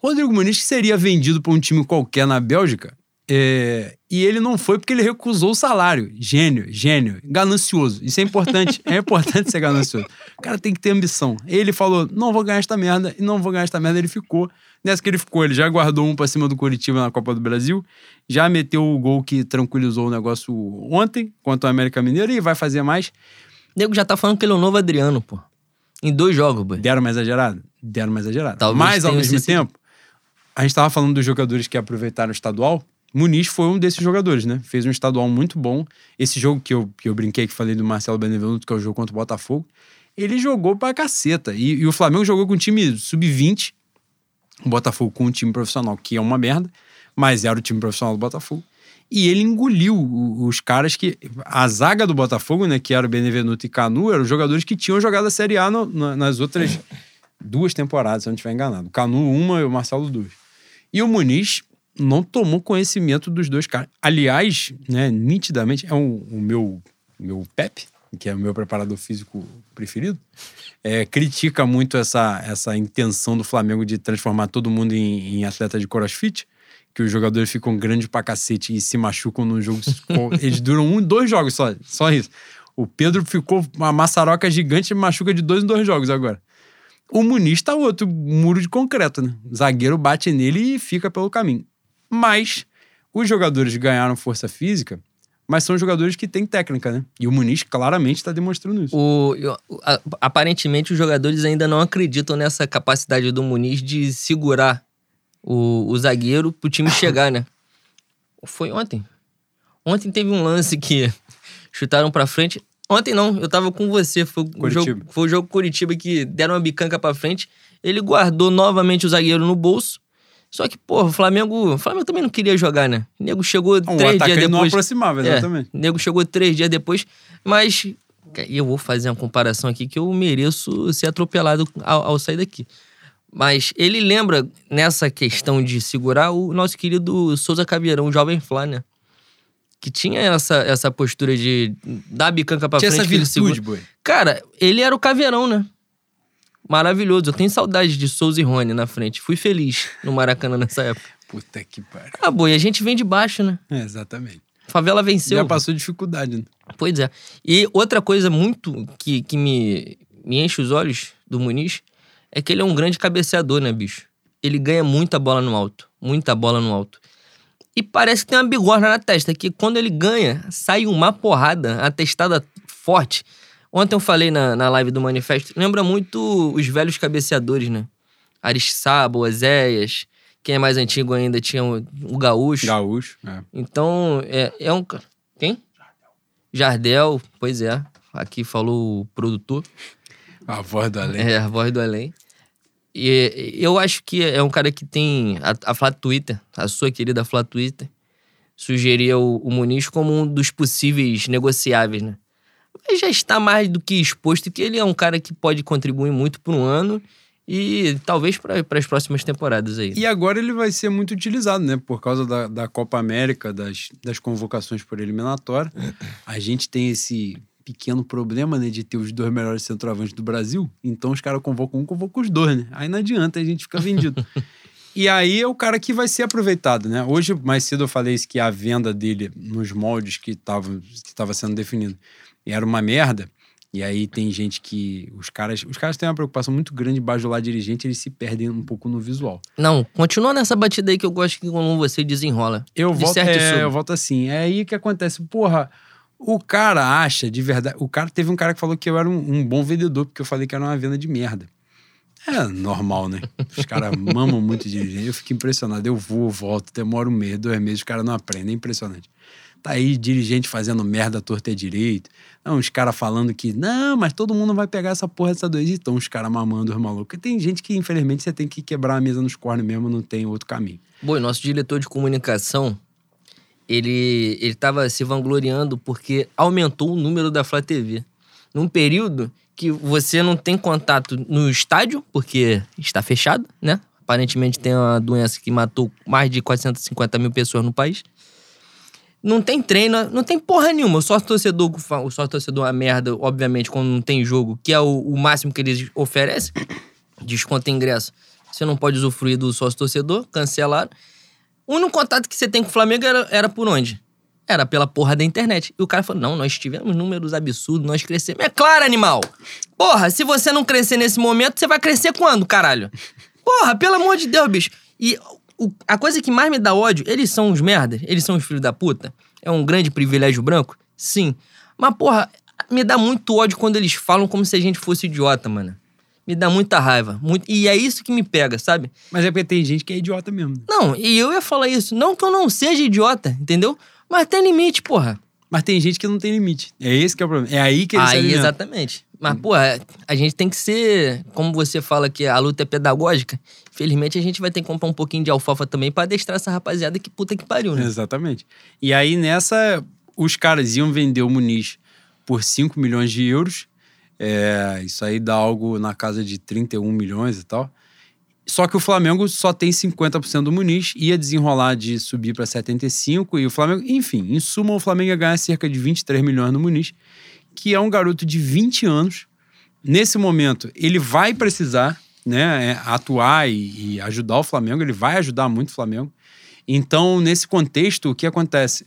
Rodrigo Muniz seria vendido para um time qualquer na Bélgica, é, e ele não foi porque ele recusou o salário. Gênio, gênio, ganancioso. Isso é importante. é importante ser ganancioso. O cara tem que ter ambição. Ele falou: não vou ganhar esta merda, e não vou ganhar esta merda. Ele ficou. Nessa que ele ficou, ele já guardou um pra cima do Curitiba na Copa do Brasil, já meteu o gol que tranquilizou o negócio ontem, contra o América Mineiro, e vai fazer mais. O nego já tá falando que ele é o novo Adriano, pô. Em dois jogos, Boi. Deram mais exagerado? Deram mais exagerado. Talvez Mas, ao mesmo tempo, a gente tava falando dos jogadores que aproveitaram o estadual. Muniz foi um desses jogadores, né? Fez um estadual muito bom. Esse jogo que eu, que eu brinquei, que falei do Marcelo Benevenuto, que é o jogo contra o Botafogo, ele jogou pra caceta. E, e o Flamengo jogou com um time sub-20, o Botafogo com um time profissional, que é uma merda, mas era o time profissional do Botafogo. E ele engoliu os caras que. A zaga do Botafogo, né? Que era o Benevenuto e Canu, eram os jogadores que tinham jogado a Série A no- na- nas outras duas temporadas, se eu não estiver enganado. Canu, uma e o Marcelo, duas. E o Muniz não tomou conhecimento dos dois caras. Aliás, né, nitidamente, é um- o meu, meu Pepe, que é o meu preparador físico preferido, é, critica muito essa, essa intenção do Flamengo de transformar todo mundo em, em atleta de crossfit, que os jogadores ficam grandes pra cacete e se machucam no jogo. Eles duram um, dois jogos só, só isso. O Pedro ficou uma maçaroca gigante e machuca de dois em dois jogos agora. O Muniz tá outro muro de concreto, né? O zagueiro bate nele e fica pelo caminho. Mas os jogadores ganharam força física, mas são jogadores que têm técnica, né? E o Muniz claramente está demonstrando isso. O, a- aparentemente, os jogadores ainda não acreditam nessa capacidade do Muniz de segurar o, o zagueiro pro time chegar, né? Foi ontem. Ontem teve um lance que chutaram pra frente. Ontem não, eu tava com você. Foi o jogo, foi o jogo Curitiba que deram uma bicanca pra frente. Ele guardou novamente o zagueiro no bolso. Só que, pô, o Flamengo. O Flamengo também não queria jogar, né? O nego chegou Um três dias atacante não depois. aproximava, É, exatamente. o nego chegou três dias depois, mas e eu vou fazer uma comparação aqui que eu mereço ser atropelado ao, ao sair daqui. Mas ele lembra, nessa questão de segurar, o nosso querido Souza Caveirão, o jovem Flá, né? Que tinha essa, essa postura de dar a bicanca pra Tinha frente. essa que ele virtude, boi. Cara, ele era o Caveirão, né? Maravilhoso. Eu tenho saudade de Souza e Rony na frente. Fui feliz no Maracanã nessa época. Puta que pariu. Ah, boi, a gente vem de baixo, né? É, exatamente. Favela venceu. Já passou dificuldade, né? Pois é. E outra coisa muito que, que me, me enche os olhos do Muniz é que ele é um grande cabeceador, né, bicho? Ele ganha muita bola no alto. Muita bola no alto. E parece que tem uma bigorna na testa, que quando ele ganha, sai uma porrada, a testada forte. Ontem eu falei na, na live do Manifesto, lembra muito os velhos cabeceadores, né? Aristizábal, Oséias, quem é mais antigo ainda tinha o, o Gaúcho. Gaúcho. É. Então, é, é um. Quem? Jardel, pois é. Aqui falou o produtor, A voz do além. é a voz do além. E eu acho que é um cara que tem. A, a Flá Twitter, a sua querida Flá Twitter, sugeria o, o Muniz como um dos possíveis negociáveis, né? Já está mais do que exposto que ele é um cara que pode contribuir muito por um ano e talvez para as próximas temporadas aí. E agora ele vai ser muito utilizado, né? Por causa da, da Copa América, das, das convocações por eliminatória. A gente tem esse pequeno problema, né? De ter os dois melhores centroavantes do Brasil. Então os caras convocam um, convocam os dois, né? Aí não adianta, a gente fica vendido. e aí é o cara que vai ser aproveitado, né? Hoje, mais cedo, eu falei isso, que a venda dele nos moldes que estava que tava sendo definido era uma merda. E aí tem gente que. Os caras, os caras têm uma preocupação muito grande de bajular dirigente, eles se perdem um pouco no visual. Não, continua nessa batida aí que eu gosto que quando você desenrola. Eu volto, Disserte é, eu volto assim. É aí que acontece. Porra, o cara acha de verdade. O cara teve um cara que falou que eu era um, um bom vendedor, porque eu falei que era uma venda de merda. É normal, né? Os caras mamam muito dirigente. Eu fico impressionado. Eu vou, volto, demoro um mês, dois meses, os caras não aprendem. É impressionante. Tá aí dirigente fazendo merda torta e direito. Não, os caras falando que, não, mas todo mundo vai pegar essa porra dessa dois. Então, os caras mamando os malucos. E tem gente que, infelizmente, você tem que quebrar a mesa nos cornos mesmo, não tem outro caminho. Boi, nosso diretor de comunicação, ele, ele tava se vangloriando porque aumentou o número da Flá TV. Num período que você não tem contato no estádio, porque está fechado, né? Aparentemente tem uma doença que matou mais de 450 mil pessoas no país. Não tem treino, não tem porra nenhuma. O sócio torcedor, o sócio torcedor é uma merda, obviamente, quando não tem jogo, que é o, o máximo que eles oferecem. Desconto ingresso. Você não pode usufruir do sócio torcedor, cancelaram. O único contato que você tem com o Flamengo era, era por onde? Era pela porra da internet. E o cara falou: não, nós tivemos números absurdos, nós crescemos. É claro, animal! Porra, se você não crescer nesse momento, você vai crescer quando, caralho? Porra, pelo amor de Deus, bicho. E o- a coisa que mais me dá ódio, eles são uns merda, eles são os filhos da puta. É um grande privilégio branco? Sim. Mas, porra, me dá muito ódio quando eles falam como se a gente fosse idiota, mano. Me dá muita raiva. Muito... E é isso que me pega, sabe? Mas é porque tem gente que é idiota mesmo. Não, e eu ia falar isso. Não que eu não seja idiota, entendeu? Mas tem limite, porra. Mas tem gente que não tem limite. É esse que é o problema. É aí que eles Aí, exatamente. Mas, porra, a gente tem que ser. Como você fala que a luta é pedagógica, felizmente a gente vai ter que comprar um pouquinho de alfafa também pra adestrar essa rapaziada que puta que pariu, né? Exatamente. E aí nessa, os caras iam vender o Muniz por 5 milhões de euros. É, isso aí dá algo na casa de 31 milhões e tal. Só que o Flamengo só tem 50% do Muniz, ia desenrolar de subir para 75 e o Flamengo, enfim, em suma o Flamengo ia ganhar cerca de 23 milhões no Muniz, que é um garoto de 20 anos. Nesse momento, ele vai precisar, né, é, atuar e, e ajudar o Flamengo, ele vai ajudar muito o Flamengo. Então, nesse contexto, o que acontece?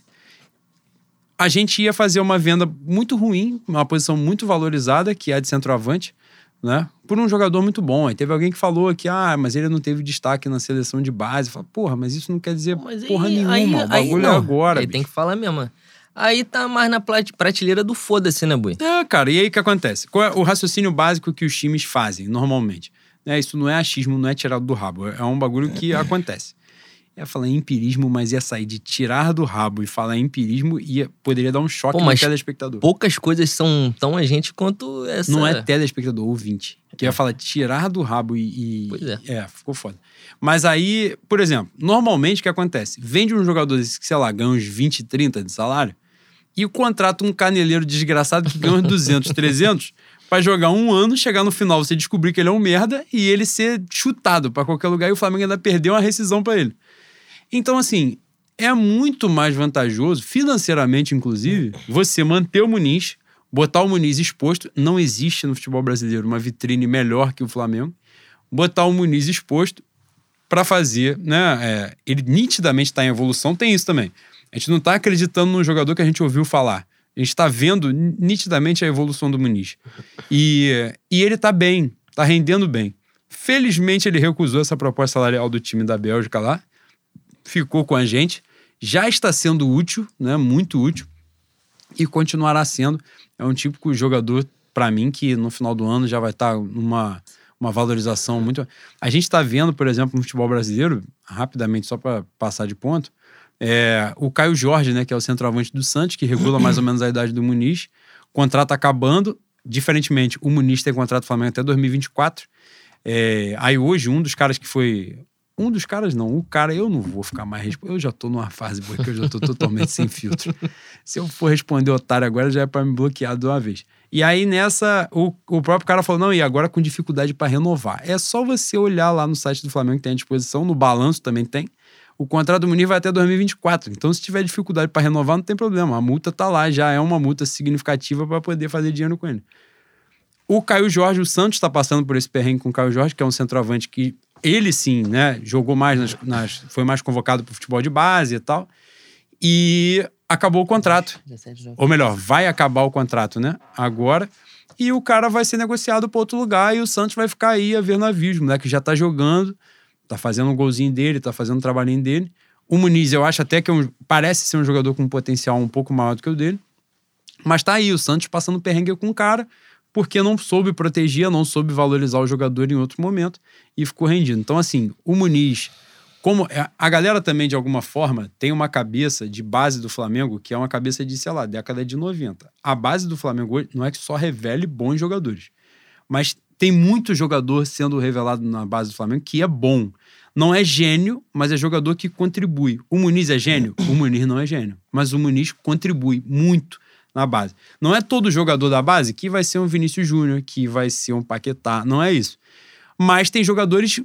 A gente ia fazer uma venda muito ruim, uma posição muito valorizada, que é a de centroavante, né? Por um jogador muito bom. Aí teve alguém que falou que, ah, mas ele não teve destaque na seleção de base. Fala, porra, mas isso não quer dizer Mas porra aí- nenhuma. aí- o aí bagulho é não. agora. Aí bicho. tem que falar mesmo. Aí tá mais na prateleira do foda-se, né, Bui? É, cara, e aí o que acontece? Qual é o raciocínio básico que os times fazem normalmente? Né, isso não é achismo, não é tirado do rabo. É um bagulho que acontece. Ia falar em empirismo, mas ia sair de tirar do rabo e falar em empirismo e poderia dar um choque Pô, no telespectador. Poucas coisas são tão a gente quanto essa. Não é telespectador, ouvinte. Que ia falar tirar do rabo e. e- Pois é. É, ficou foda. Mas aí, por exemplo, normalmente o que acontece? Vende um jogador desse que, sei lá, ganha uns 20, 30 de salário e contrata um caneleiro desgraçado que ganha uns 200, 300 pra jogar um ano, chegar no final você descobrir que ele é um merda e ele ser chutado pra qualquer lugar e o Flamengo ainda perder uma rescisão pra ele. Então, assim, é muito mais vantajoso, financeiramente inclusive, você manter o Muniz, botar o Muniz exposto. Não existe no futebol brasileiro uma vitrine melhor que o Flamengo. Botar o Muniz exposto para fazer, né? é, ele nitidamente está em evolução, tem isso também. A gente não está acreditando num jogador que a gente ouviu falar. A gente está vendo nitidamente a evolução do Muniz. E, e ele está bem, está rendendo bem. Felizmente ele recusou essa proposta salarial do time da Bélgica lá, ficou com a gente, já está sendo útil, né? Muito útil e continuará sendo. É um típico jogador para mim que no final do ano já vai estar numa uma valorização muito. A gente está vendo, por exemplo, no futebol brasileiro, rapidamente só para passar de ponto, é, o Caio Jorge, né, que é o centroavante do Santos, que regula mais ou menos a idade do Muniz, contrato acabando. Diferentemente, o Muniz tem contrato do Flamengo até 2024. É, aí hoje, um dos caras que foi. Um dos caras, não, o cara, eu não vou ficar mais. Eu já tô numa fase boa que eu já tô totalmente sem filtro. Se eu for responder otário agora, já é pra me bloquear de uma vez. E aí nessa, o, o próprio cara falou: não, e agora com dificuldade para renovar. É só você olhar lá no site do Flamengo que tem à disposição, no balanço também tem. O contrato do Muniz vai até 2024. Então, se tiver dificuldade para renovar, não tem problema. A multa tá lá, já é uma multa significativa para poder fazer dinheiro com ele. O Caio Jorge, o Santos está passando por esse perrengue com o Caio Jorge, que é um centroavante que ele sim, né, jogou mais, nas, nas- foi mais convocado para futebol de base e tal. E acabou o contrato. 17 jogos. Ou melhor, vai acabar o contrato, né? Agora. E o cara vai ser negociado para outro lugar e o Santos vai ficar aí a ver navios. O moleque já tá jogando, tá fazendo um golzinho dele, tá fazendo um trabalhinho dele. O Muniz, eu acho até que é um- parece ser um jogador com um potencial um pouco maior do que o dele. Mas tá aí, o Santos passando perrengue com o cara, porque não soube proteger, não soube valorizar o jogador em outro momento e ficou rendido. Então, assim, o Muniz, como é, a galera também, de alguma forma, tem uma cabeça de base do Flamengo que é uma cabeça de, sei lá, década de 90. A base do Flamengo hoje não é que só revele bons jogadores, mas tem muito jogador sendo revelado na base do Flamengo que é bom. Não é gênio, mas é jogador que contribui. O Muniz é gênio? O Muniz não é gênio. Mas o Muniz contribui muito na base. Não é todo jogador da base que vai ser um Vinícius Júnior, que vai ser um Paquetá. Não é isso. Mas tem jogadores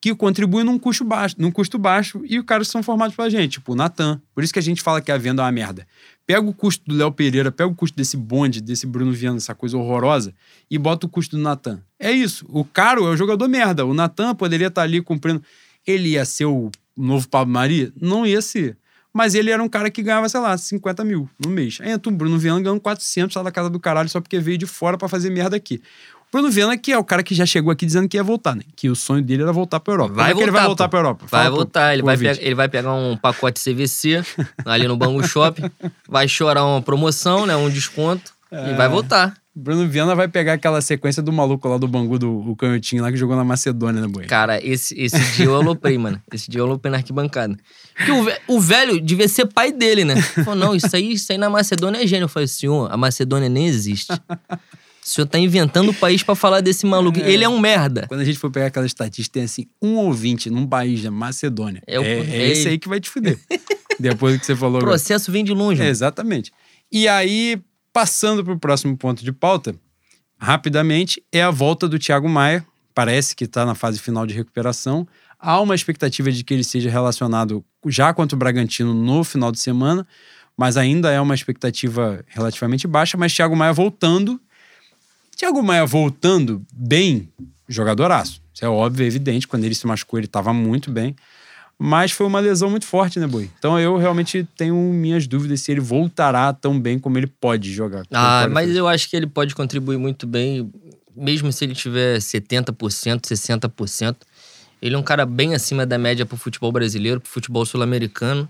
que contribuem num custo baixo, num custo baixo e os caras são formados pela gente, tipo o Natan. Por isso que a gente fala que a venda é uma merda. Pega o custo do Léo Pereira, pega o custo desse bonde, desse Bruno Viana, essa coisa horrorosa, e bota o custo do Natan. É isso. O caro é o jogador merda. O Natan poderia estar ali cumprindo. Ele ia ser o novo Pablo Mari? Não ia ser. Mas ele era um cara que ganhava, sei lá, 50 mil no mês. Aí entra o Bruno Viana ganhando 400 lá da casa do caralho só porque veio de fora pra fazer merda aqui. O Bruno Viana, que é o cara que já chegou aqui dizendo que ia voltar, né? Que o sonho dele era voltar pra Europa. Vai é que ele vai voltar, voltar pô. pra Europa? Vai Fala pro- voltar, ele vai, ele vai pegar um pacote CVC ali no Bangu Shopping, vai chorar uma promoção, né, um desconto e É. vai voltar. Bruno Viana vai pegar aquela sequência do maluco lá do Bangu, do o canhotinho lá que jogou na Macedônia, né, boi? Cara, esse, esse dia eu aloprei, mano. Esse dia eu aloprei na arquibancada. Porque o, o velho devia ser pai dele, né? Falou, não, isso aí, isso aí na Macedônia é gênio. Eu falei, senhor, a Macedônia nem existe. O senhor tá inventando o país pra falar desse maluco. Ele é um merda. Quando a gente for pegar aquela estatística, tem assim, um ouvinte num país da Macedônia. É É, o- é, é esse aí que vai te fuder. Depois do que você falou O agora. processo vem de longe. É, exatamente. E aí, passando para o próximo ponto de pauta, rapidamente, é a volta do Thiago Maia. Parece que está na fase final de recuperação. Há uma expectativa de que ele seja relacionado já contra o Bragantino no final de semana, mas ainda é uma expectativa relativamente baixa. Mas Thiago Maia voltando. Thiago Maia voltando bem, jogadoraço. Isso é óbvio, é evidente. Quando ele se machucou, ele estava muito bem. Mas foi uma lesão muito forte, né, Boi? Então eu realmente tenho minhas dúvidas se ele voltará tão bem como ele pode jogar. Ah, mas eu acho que ele pode contribuir muito bem, mesmo se ele tiver 70%, 60%. Ele é um cara bem acima da média pro futebol brasileiro, pro futebol sul-americano.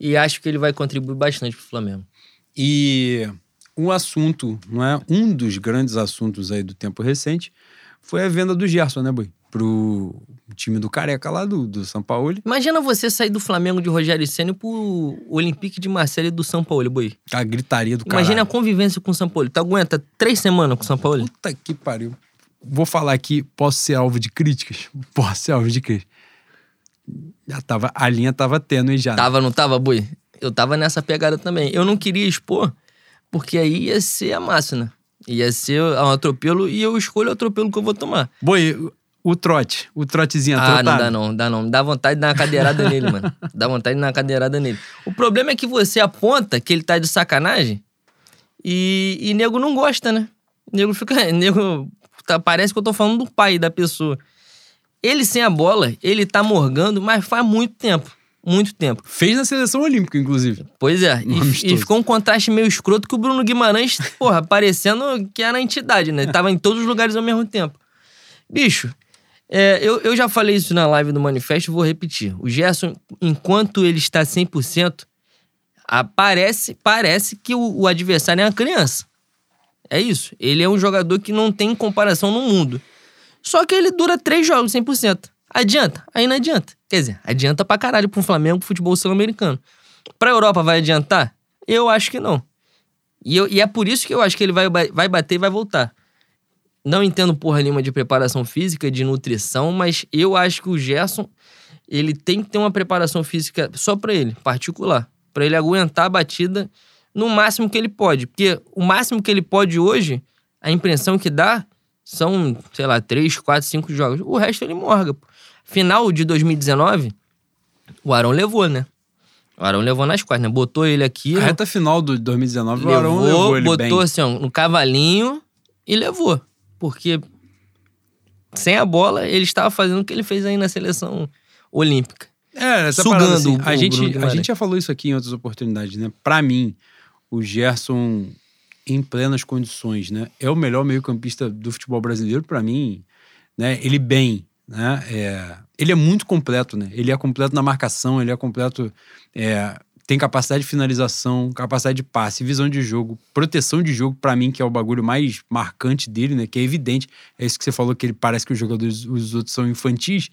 E acho que ele vai contribuir bastante pro Flamengo. E um assunto, não é? Um dos grandes assuntos aí do tempo recente foi a venda do Gerson, né, Boi? Pro time do Careca lá do, do São Paulo. Imagina você sair do Flamengo de Rogério Ceni pro Olympique de Marseille do São Paulo, boi. A gritaria do cara. Imagina a convivência com o São Paulo. Tu aguenta três semanas com o São Paulo? Puta que pariu. Vou falar aqui, posso ser alvo de críticas? Posso ser alvo de críticas. Já tava, a linha tava tênue já. né? Tava, não tava, boi? Eu tava nessa pegada também. Eu não queria expor, porque aí ia ser a máxima. Ia ser um atropelo e eu escolho o atropelo que eu vou tomar. Boi, o trote, o trotezinho Ah, não trotado. dá não, dá não. Dá vontade de dar uma cadeirada nele, mano. Dá vontade de dar uma cadeirada nele. O problema é que você aponta que ele tá de sacanagem e, e nego não gosta, né? Nego fica. Nego, tá- parece que eu tô falando do pai da pessoa. Ele sem a bola, ele tá morgando, mas faz muito tempo. Muito tempo. Fez na seleção olímpica, inclusive. Pois é, e, e ficou um contraste meio escroto que o Bruno Guimarães, porra, parecendo que era a entidade, né? Ele tava em todos os lugares ao mesmo tempo. Bicho, é, eu, eu já falei isso na live do Manifesto vou repetir. O Gerson, enquanto ele está 100%, a- parece, que o, o adversário é uma criança. É isso. Ele é um jogador que não tem comparação no mundo. Só que ele dura três jogos 100%. Adianta? Aí não adianta. Quer dizer, adianta pra caralho pro Flamengo, pro futebol sul-americano. Pra Europa vai adiantar? Eu acho que não. E, eu- e é por isso que eu acho que ele vai, vai bater e vai voltar. Não entendo porra nenhuma de preparação física, de nutrição, mas eu acho que o Gerson, ele tem que ter uma preparação física só pra ele, particular. Pra ele aguentar a batida no máximo que ele pode. Porque o máximo que ele pode hoje, a impressão que dá são, sei lá, três, quatro, cinco jogos. O resto ele morga. Final de 2019, o Arão levou, né? O Arão levou nas costas, né? Botou ele aqui. A reta final do 2019, o levou, Arão levou ele botou bem. assim, ó, no cavalinho e levou. Porque sem a bola, ele estava fazendo o que ele fez aí na seleção olímpica. É, essa Sugando parada, assim, o- a, gente, a gente já falou isso aqui em outras oportunidades, né? Pra mim, o Gerson, em plenas condições, né? É o melhor meio-campista do futebol brasileiro, pra mim, né? Ele bem, né? É, ele é muito completo, né? Ele é completo na marcação, ele é completo. é, tem capacidade de finalização, capacidade de passe, visão de jogo, proteção de jogo, pra mim, que é o bagulho mais marcante dele, né? Que é evidente. É isso que você falou, que ele parece que os jogadores, os outros são infantis.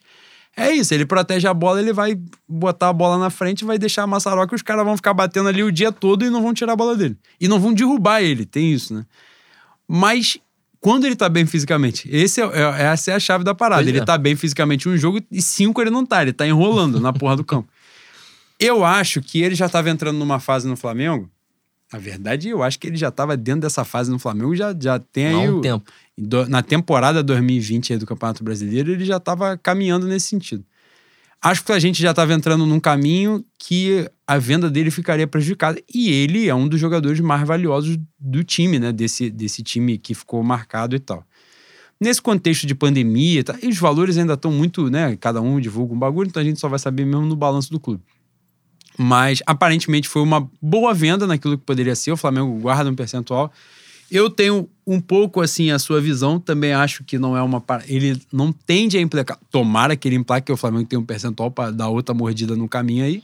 É isso, ele protege a bola, ele vai botar a bola na frente, vai deixar a maçaroca e os caras vão ficar batendo ali o dia todo e não vão tirar a bola dele. E não vão derrubar ele, tem isso, né? Mas quando ele tá bem fisicamente, esse é, é- essa é a chave da parada. Pois ele é. tá bem fisicamente um jogo e cinco ele não tá, ele tá enrolando na porra do campo. Eu acho que ele já tava entrando numa fase no Flamengo. Na verdade, eu acho que ele já tava dentro dessa fase no Flamengo, já, já tem aí. Há um o- tempo. do- na temporada 2020 aí do Campeonato Brasileiro, ele já estava caminhando nesse sentido. Acho que a gente já estava entrando num caminho que a venda dele ficaria prejudicada. E ele é um dos jogadores mais valiosos do time, né? Desse, desse time que ficou marcado e tal. Nesse contexto de pandemia, e tal, e os valores ainda estão muito, né? Cada um divulga um bagulho, então a gente só vai saber mesmo no balanço do clube. Mas aparentemente foi uma boa venda naquilo que poderia ser. O Flamengo guarda um percentual. Eu tenho um pouco assim a sua visão, também acho que não é uma. Ele não tende a implicar. Tomara que ele implaque que o Flamengo tem um percentual para dar outra mordida no caminho aí.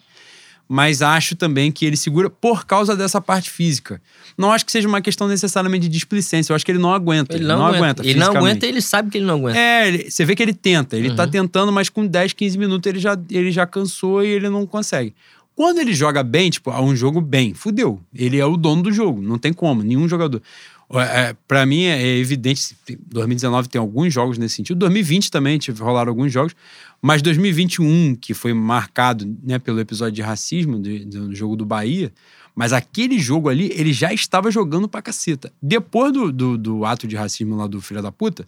Mas acho também que ele segura por causa dessa parte física. Não acho que seja uma questão necessariamente de displicência. Eu acho que ele não aguenta. Ele não, aguenta. Ele não fisicamente. aguenta e ele sabe que ele não aguenta. É, ele- você vê que ele tenta. Ele tá Uhum. tentando, mas com 10, 15 minutos ele já, ele já cansou e ele não consegue. Quando ele joga bem, tipo, é um jogo bem, fudeu. Ele é o dono do jogo, não tem como, nenhum jogador. É, para mim é evidente, 2019 tem alguns jogos nesse sentido, 2020 também tive, rolaram alguns jogos, mas 2021, que foi marcado né, pelo episódio de racismo do jogo do Bahia, mas aquele jogo ali, ele já estava jogando pra caceta. Depois do, do, do ato de racismo lá do filho da puta,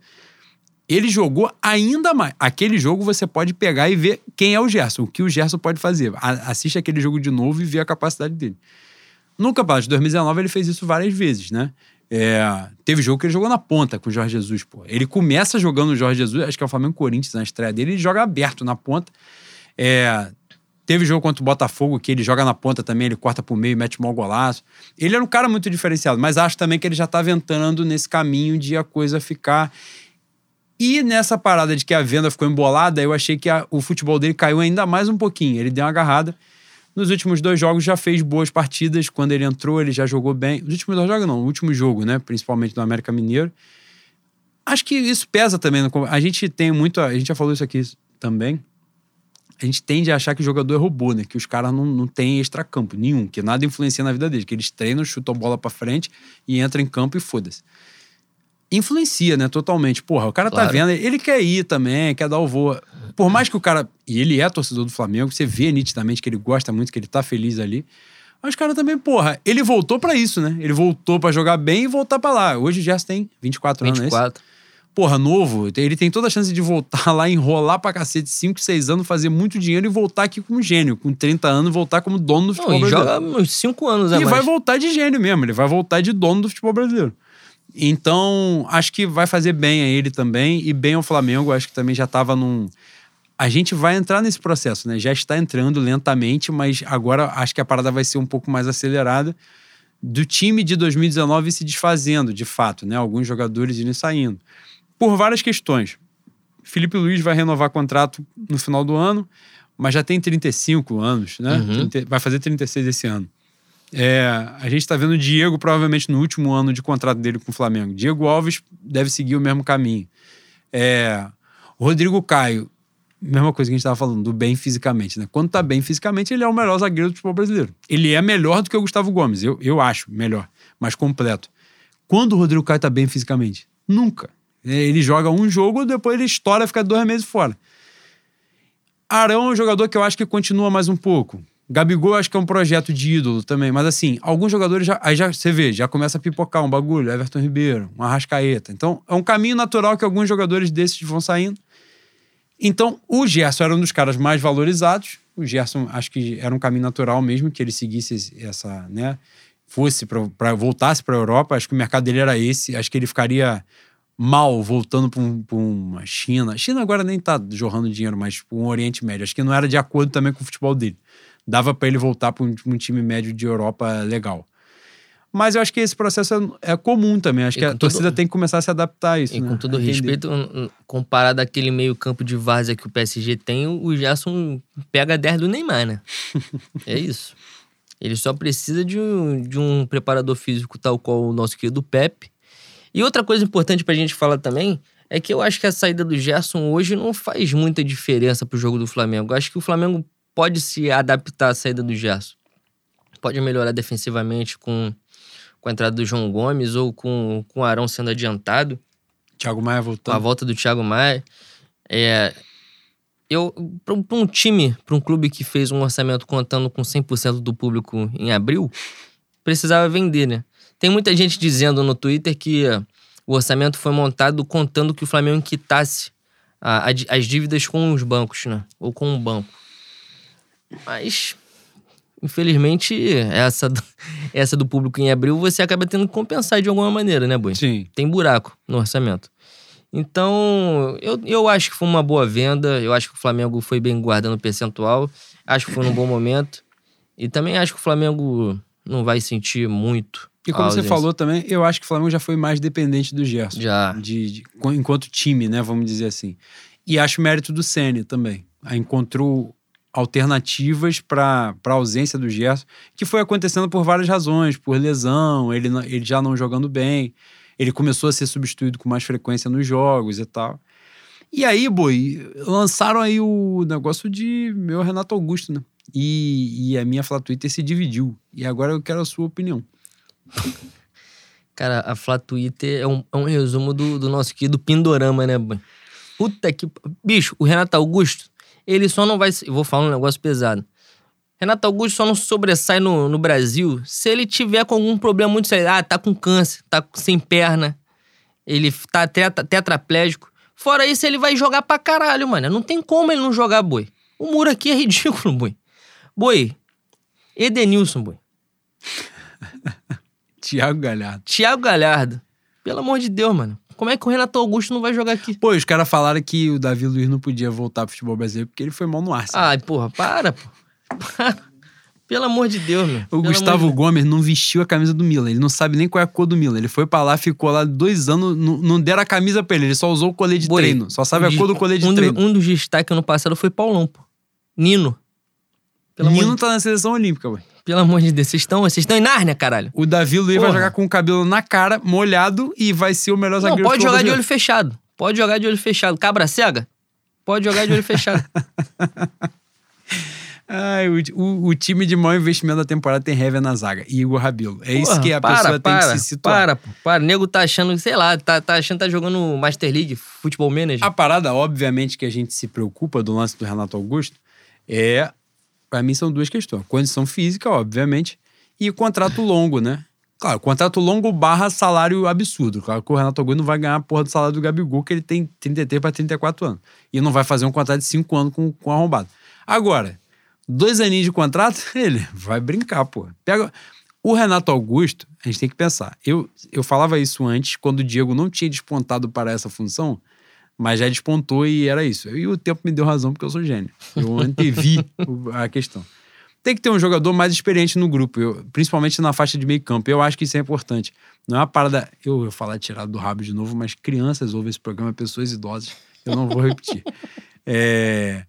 ele jogou ainda mais. Aquele jogo você pode pegar e ver quem é o Gerson, o que o Gerson pode fazer. A- assiste aquele jogo de novo e vê a capacidade dele. No campeonato de 2019 ele fez isso várias vezes, né? É, teve jogo que ele jogou na ponta com o Jorge Jesus, pô. Ele começa jogando o Jorge Jesus, acho que é o Flamengo Corinthians na estreia dele, ele joga aberto na ponta. É, teve jogo contra o Botafogo que ele joga na ponta também, ele corta pro meio, mete mal golaço. Ele era um cara muito diferenciado, mas acho também que ele já estava entrando nesse caminho de a coisa ficar e nessa parada de que a venda ficou embolada, eu achei que a- o futebol dele caiu ainda mais um pouquinho. Ele deu uma agarrada. Nos últimos dois jogos já fez boas partidas. Quando ele entrou, ele já jogou bem. Os últimos dois jogos, não, o último jogo, né? Principalmente do América Mineiro. Acho que isso pesa também. A gente tem muito. A gente já falou isso aqui também. A gente tende a achar que o jogador é robô, né? Que os caras não, não têm extracampo nenhum, que nada influencia na vida deles. Que eles treinam, chutam a bola pra frente e entram em campo e foda-se influencia, né, totalmente. Porra, o cara tá Claro. vendo, ele quer ir também, quer dar o voo. Por mais que o cara, e ele é torcedor do Flamengo, você vê nitidamente que ele gosta muito, que ele tá feliz ali. Mas o cara também, porra, ele voltou pra isso, né? Ele voltou pra jogar bem e voltar pra lá. Hoje o Gerson tem 24, anos, não é isso? 24. Porra, novo, ele tem toda a chance de voltar lá, enrolar pra cacete 5, 6 anos, fazer muito dinheiro e voltar aqui como gênio. Com 30 anos, voltar como dono do futebol Não, brasileiro. joga uns 5 anos E vai voltar de gênio mesmo, ele vai voltar de dono do futebol brasileiro. Então, acho que vai fazer bem a ele também e bem ao Flamengo. Acho que também já estava num. A gente vai entrar nesse processo, né? Já está entrando lentamente, mas agora acho que a parada vai ser um pouco mais acelerada do time de 2019 se desfazendo, de fato, né? Alguns jogadores e saindo. Por várias questões. Felipe Luiz vai renovar contrato no final do ano, mas já tem 35 anos, né? Uhum. 30 vai fazer 36 esse ano. É, a gente está vendo o Diego provavelmente no último ano de contrato dele com o Flamengo. Diego Alves deve seguir o mesmo caminho. É, Rodrigo Caio, mesma coisa que a gente estava falando, do bem fisicamente. Né? Quando tá bem fisicamente, ele é o melhor zagueiro do futebol brasileiro. Ele é melhor do que o Gustavo Gomes, eu, eu acho melhor, mais completo. Quando o Rodrigo Caio tá bem fisicamente? Nunca. É, Ele joga um jogo, depois ele estoura fica dois meses fora. Arão é um jogador que eu acho que continua mais um pouco. Gabigol acho que é um projeto de ídolo também, mas assim, alguns jogadores já, aí já você vê, já começa a pipocar um bagulho, Everton Ribeiro, um Arrascaeta. Então, é um caminho natural que alguns jogadores desses vão saindo. Então, o Gerson era um dos caras mais valorizados. O Gerson, acho que era um caminho natural mesmo que ele seguisse essa, né, fosse para voltasse para a Europa. Acho que o mercado dele era esse. Acho que ele ficaria mal voltando para um, uma China. A China agora nem tá jorrando dinheiro, mas um Oriente Médio. Acho que não era de acordo também com o futebol dele. Dava para ele voltar para um, um, time médio de Europa legal. Mas eu acho que esse processo é, é comum também. Acho que a todo... torcida tem que começar a se adaptar a isso. E né? com todo respeito, comparado àquele meio campo de várzea que o PSG tem, o Gerson pega 10 do Neymar, né? é isso. Ele só precisa de um, de um preparador físico tal qual o nosso querido Pepe. E outra coisa importante pra gente falar também é que eu acho que a saída do Gerson hoje não faz muita diferença pro jogo do Flamengo. Eu acho que o Flamengo pode se adaptar à saída do Gerson. Pode melhorar defensivamente com, com a entrada do João Gomes ou com, com o Arão sendo adiantado. Thiago Maia voltando. Com a volta do Thiago Maia. É, eu para um time, para um clube que fez um orçamento contando com 100% do público em abril, precisava vender, né? Tem muita gente dizendo no Twitter que o orçamento foi montado contando que o Flamengo quitasse a, a, as dívidas com os bancos, né? Ou com o banco. Mas, infelizmente, essa, essa do público em abril você acaba tendo que compensar de alguma maneira, né, Boi? Sim. Tem buraco no orçamento. Então, eu, eu acho que foi uma boa venda. Eu acho que o Flamengo foi bem guardando o percentual. Acho que foi num bom momento. E também acho que o Flamengo não vai sentir muito. E como você falou também, eu acho que o Flamengo já foi mais dependente do Gerson. Já. De, de, enquanto time, né? Vamos dizer assim. E acho mérito do Sene também. Encontrou alternativas para a ausência do Gerson, que foi acontecendo por várias razões, por lesão, ele, ele já não jogando bem ele começou a ser substituído com mais frequência nos jogos e tal. E aí, boi, lançaram aí o negócio de meu Renato Augusto, né? E, e a minha Flá Twitter se dividiu. E agora eu quero a sua opinião. Cara, a Flá Twitter é um, é um resumo do, do nosso querido Pindorama, né, boi? Puta que. Bicho, o Renato Augusto, ele só não vai. Eu vou falar um negócio pesado. Renato Augusto só não sobressai no, no Brasil se ele tiver com algum problema muito sério. Ah, tá com câncer, tá sem perna, ele tá tetra, tetraplégico. Fora isso, ele vai jogar pra caralho, mano. Não tem como ele não jogar, boi. O muro aqui é ridículo, boi. Boi, Edenilson, boi. Tiago Galhardo. Tiago Galhardo. Pelo amor de Deus, mano. Como é que o Renato Augusto não vai jogar aqui? Pô, os caras falaram que o Davi Luiz não podia voltar pro futebol brasileiro porque ele foi mal no Arsenal. Ai, porra, para, pô. Pelo amor de Deus, meu. O Pelo Gustavo de... Gomes não vestiu a camisa do Milan. Ele não sabe nem qual é a cor do Milan. Ele foi pra lá, ficou lá dois anos, não, não deram a camisa pra ele. Ele só usou o colete de Boi, treino. Só sabe a cor do colete um de treino. Do, um dos destaques ano passado foi Paulão, pô. Nino. Pelo Nino tá na seleção olímpica, ué. Pelo amor de Deus, vocês estão, vocês estão em Nárnia, caralho. O Davi Luiz Porra. vai jogar com o cabelo na cara, molhado, e vai ser o melhor zagueiro Não, pode jogar de olho fechado. Pode jogar de olho fechado. Cabra cega? Pode jogar de olho fechado. Ai, o, o, o, time de maior investimento da temporada tem Hever na zaga. E Igor Rabelo. É Porra, isso que a para, pessoa para, tem que se situar. Para, pô, para. O nego tá achando, sei lá, tá, tá achando que tá jogando Master League, Futebol Manager. A parada, obviamente, que a gente se preocupa do lance do Renato Augusto é. Pra mim, são duas questões. Condição física, obviamente, e contrato longo, né? Claro, contrato longo barra salário absurdo. Claro que o Renato Augusto não vai ganhar a porra do salário do Gabigol, que ele tem 33 para 34 anos. E não vai fazer um contrato de 5 anos com, com arrombado. Agora, dois aninhos de contrato, ele vai brincar, pô. Pega. O Renato Augusto, a gente tem que pensar. Eu, eu falava isso antes, quando o Diego não tinha despontado para essa função, mas já despontou e era isso. E o tempo me deu razão, porque eu sou gênio. Eu antevi a questão. Tem que ter um jogador mais experiente no grupo, eu, principalmente na faixa de meio campo. Eu acho que isso é importante. Não é uma parada. Eu vou falar tirado do rabo de novo, mas crianças ouvem esse programa, pessoas idosas. Eu não vou repetir. É...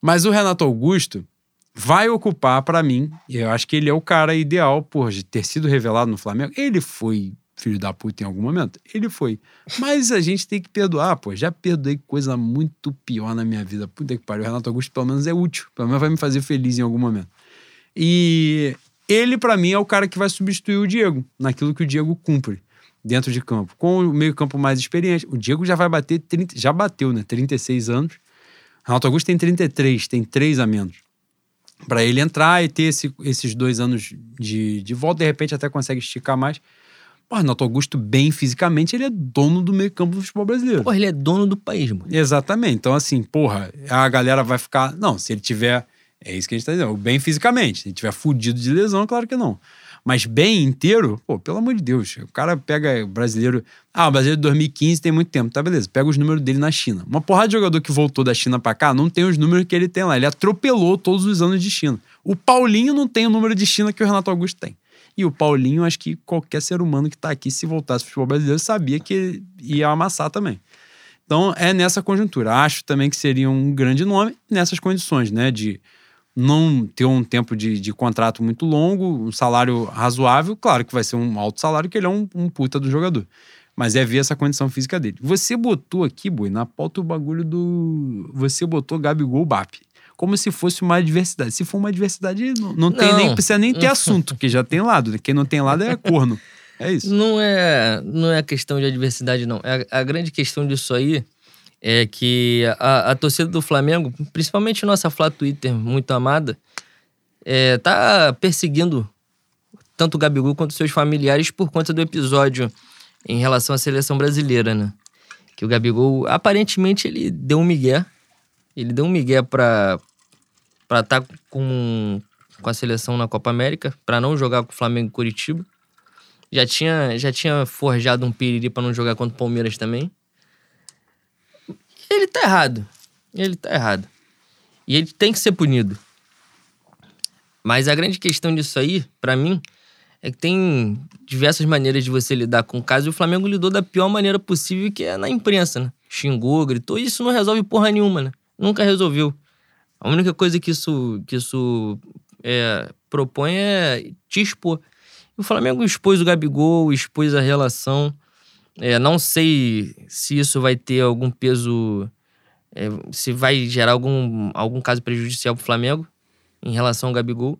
Mas o Renato Augusto, vai ocupar para mim. Eu acho que ele é o cara ideal por ter sido revelado no Flamengo. Ele foi filho da puta em algum momento? Ele foi. Mas a gente tem que perdoar, pô. Já perdoei coisa muito pior na minha vida. Puta que pariu. O Renato Augusto, pelo menos, é útil. Pelo menos vai me fazer feliz em algum momento. E ele, para mim, é o cara que vai substituir o Diego naquilo que o Diego cumpre dentro de campo. Com o meio-campo mais experiente. O Diego já vai bater 30, já bateu, né? 36 anos. Renato Augusto tem 33, tem 3 a menos para ele entrar e ter esse, esses dois anos de, de volta, de repente até consegue esticar mais. O Renato Augusto, bem fisicamente, ele é dono do meio campo do futebol brasileiro. Porra, ele é dono do país, mano. Exatamente. Então, assim, porra, a galera vai ficar. Não, se ele tiver. É isso que a gente tá dizendo. Bem fisicamente. Se ele tiver fudido de lesão, claro que não. Mas bem inteiro, pô, pelo amor de Deus. O cara pega o brasileiro. Ah, o brasileiro de 2015 tem muito tempo. Tá, beleza. Pega os números dele na China. Uma porrada de jogador que voltou da China pra cá não tem os números que ele tem lá. Ele atropelou todos os anos de China. O Paulinho não tem o número de China que o Renato Augusto tem. E o Paulinho, acho que qualquer ser humano que tá aqui, se voltasse pro futebol brasileiro, sabia que ia amassar também. Então é nessa conjuntura. Acho também que seria um grande nome nessas condições, né? De não ter um tempo de, de contrato muito longo, um salário razoável. Claro que vai ser um alto salário, que ele é um, um puta do jogador. Mas é ver essa condição física dele. Você botou aqui, Boi, na pauta o bagulho do. Você botou Gabigol Bap. Como se fosse uma adversidade. Se for uma adversidade, não, não, tem Não. nem, precisa nem ter assunto, porque já tem lado. Quem não tem lado é corno. É isso. Não é, não é questão de adversidade, não. É A, a grande questão disso aí é que a, a torcida do Flamengo, principalmente nossa Flá Twitter muito amada, é, tá perseguindo tanto o Gabigol quanto seus familiares por conta do episódio em relação à seleção brasileira, né? Que o Gabigol, aparentemente, ele deu um migué. Ele deu um migué pra para estar com, com a seleção na Copa América, pra não jogar com o Flamengo e Curitiba. Já tinha, já tinha forjado um piriri pra não jogar contra o Palmeiras também. Ele tá errado. Ele tá errado. E ele tem que ser punido. Mas a grande questão disso aí, pra mim, é que tem diversas maneiras de você lidar com o caso e o Flamengo lidou da pior maneira possível, que é na imprensa, né? Xingou, gritou, e isso não resolve porra nenhuma, né? Nunca resolveu. A única coisa que isso, que isso é, propõe é te expor. O Flamengo expôs o Gabigol, expôs a relação. É, não sei se isso vai ter algum peso, é, se vai gerar algum, algum caso prejudicial pro Flamengo em relação ao Gabigol.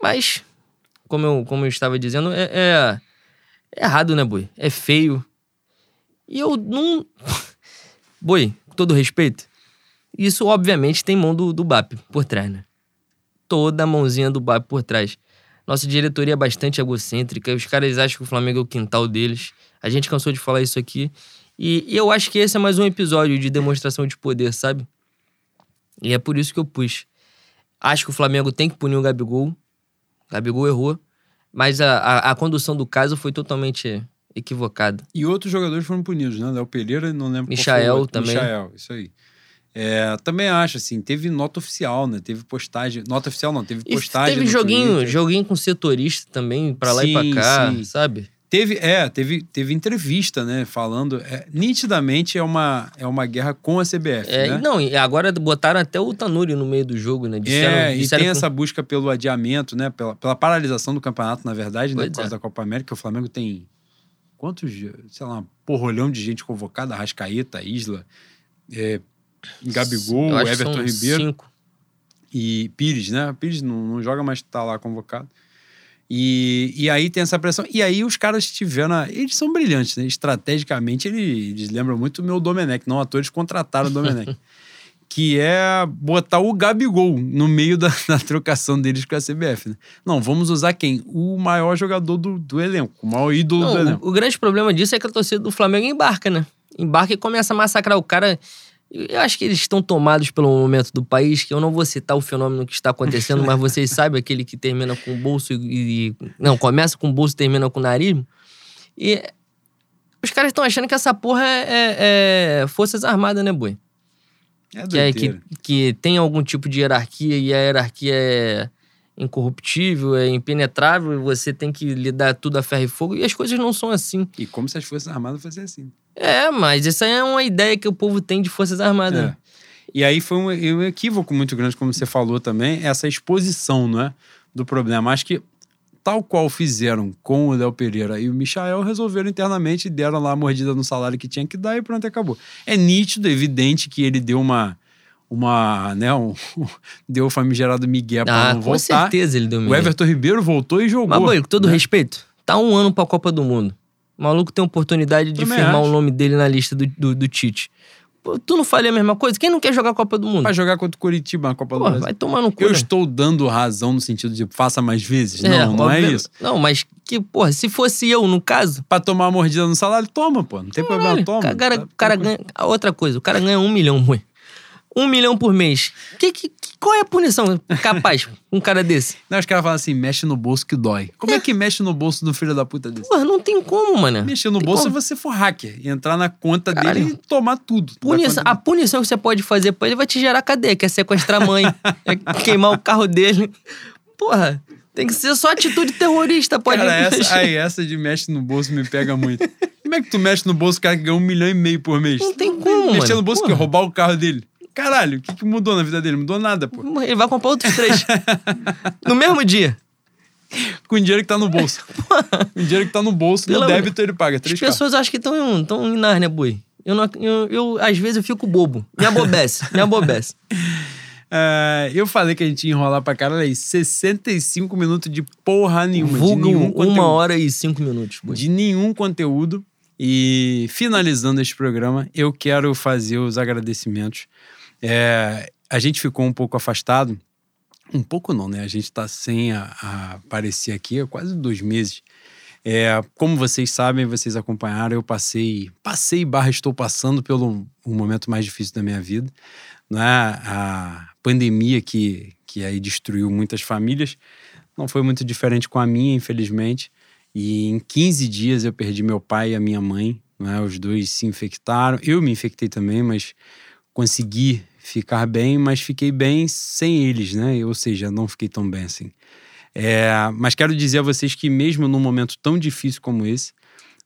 Mas, como eu, como eu estava dizendo, é, é, é errado, né, Boi? É feio. E eu não. Boi, com todo respeito, isso obviamente tem mão do, do BAP por trás, né? Toda a mãozinha do BAP por trás. Nossa diretoria é bastante egocêntrica, os caras acham que o Flamengo é o quintal deles. A gente cansou de falar isso aqui. E, e eu acho que esse é mais um episódio de demonstração de poder, sabe? E é por isso que eu pus. Acho que o Flamengo tem que punir o Gabigol. O Gabigol errou. Mas a, a, a condução do caso foi totalmente equivocada. E outros jogadores foram punidos, né? Léo Pereira, não lembro qual foi o Michael também. Michael, isso aí. É, também acho, assim, teve nota oficial, né? Teve postagem. Nota oficial não, teve E postagem. teve no joguinho, Twitter. joguinho com setorista também, pra lá e Sim, pra cá, sim. sabe? Teve, é, teve, teve entrevista, né? Falando. é, nitidamente é uma, é uma guerra com a CBF. É, né? e Não, e agora botaram até o Tanuri no meio do jogo, né? Disseram, é, e disseram tem que- essa busca pelo adiamento, né? Pela, pela paralisação do campeonato, na verdade, né? Pois Por causa é. da Copa América. O Flamengo tem quantos, sei lá, um porrolhão de gente convocada, Arrascaeta, Isla, é, Gabigol, Everton Ribeiro Cinco. e Pires, né? Pires não, não joga, mas tá lá convocado. E, e aí tem essa pressão. E aí os caras tiveram. a- Eles são brilhantes, né? Estrategicamente, eles, eles lembram muito o meu Domenech. Não, atores contrataram o Domenech. que é botar o Gabigol no meio da, da trocação deles com a CBF, né? Não, vamos usar quem? O maior jogador do, do elenco, o maior ídolo do Não, elenco. o, o grande problema disso é que a torcida do Flamengo embarca, né? Embarca e começa a massacrar o cara. Eu acho que eles estão tomados pelo momento do país, que eu não vou citar o fenômeno que está acontecendo, mas vocês sabem aquele que termina com o bolso e. não, começa com o bolso e termina com o nariz. E os caras estão achando que essa porra é, é- é Forças Armadas, né, boi? É que, é, que, que tem algum tipo de hierarquia e a hierarquia é incorruptível, é impenetrável, e você tem que lidar tudo a ferro e fogo, e as coisas não são assim. E como se as Forças Armadas fossem assim. É, mas essa é uma ideia que o povo tem de Forças Armadas. É. né? E aí foi um, um equívoco muito grande, como você falou também, essa exposição não é, do problema. Acho que, tal qual fizeram com o Léo Pereira e o Michael, resolveram internamente e deram lá a mordida no salário que tinha que dar e pronto, acabou. É nítido, evidente que ele deu uma. uma né, um, deu o famigerado Miguel para Ah, não com voltar. certeza ele deu O medo. Everton Ribeiro voltou e jogou. Mas, boi, com todo né? respeito, tá um ano pra Copa do Mundo. O maluco tem oportunidade de Também firmar acho. o nome dele na lista do, do, do Tite. Pô, tu não faria a mesma coisa? Quem não quer jogar a Copa do Mundo? Vai jogar contra o Curitiba na Copa do Pô, Brasil. vai tomar no cu. Eu né? estou dando razão no sentido de faça mais vezes. não, não é isso. Não, mas que, porra, se fosse eu, no caso, Pra tomar uma mordida no salário, toma, pô. Não tem problema, Caralho, toma. o cara, Tá- cara ganha. Outra coisa, o cara ganha um milhão, mãe. Um milhão por mês. Que, que, qual é a punição capaz um cara desse? Não, os caras falam assim, mexe no bolso que dói. Como é, que mexe no bolso do filho da puta desse? Porra, não tem como, mano. Mexer no Tem bolso é como. você for hacker e entrar na conta dele e tomar tudo. Punição, a punição que você pode fazer pra ele vai te gerar cadeia, que é sequestrar a mãe, é queimar o carro dele. Porra, tem que ser só atitude terrorista, pode Cara, essa, aí, essa de mexe no bolso me pega muito. Como é que tu mexe no bolso, cara que ganha um milhão e meio por mês? Não tem como, Mexer mano. no bolso que roubar o carro dele. Caralho, o que, que mudou na vida dele? Mudou nada, pô. Ele vai comprar outros três. no mesmo dia. Com o dinheiro que tá no bolso. Com o dinheiro que tá no bolso, Pelo no débito ele paga. As pessoas acham que estão em Nárnia, boi. Eu, não, eu, eu, às vezes, eu fico bobo. Me abobece, me abobece. É, eu falei que a gente ia enrolar pra caralho aí. 65 minutos de porra nenhuma. de Vulgo nenhum uma conteúdo. hora e cinco minutos, boi. de nenhum conteúdo. E finalizando este programa, eu quero fazer os agradecimentos. É, a gente ficou um pouco afastado, um pouco não, né? A gente está sem a, a aparecer aqui há quase dois meses. É, como vocês sabem, vocês acompanharam, eu passei, passei barra estou passando pelo um momento mais difícil da minha vida, né? A pandemia que que aí destruiu muitas famílias não foi muito diferente com a minha, infelizmente. E em 15 dias eu perdi meu pai e a minha mãe, né? Os dois se infectaram. Eu me infectei também, mas consegui ficar bem, mas fiquei bem sem eles, né? Ou seja, não fiquei tão bem assim. É, mas quero dizer a vocês que mesmo num momento tão difícil como esse,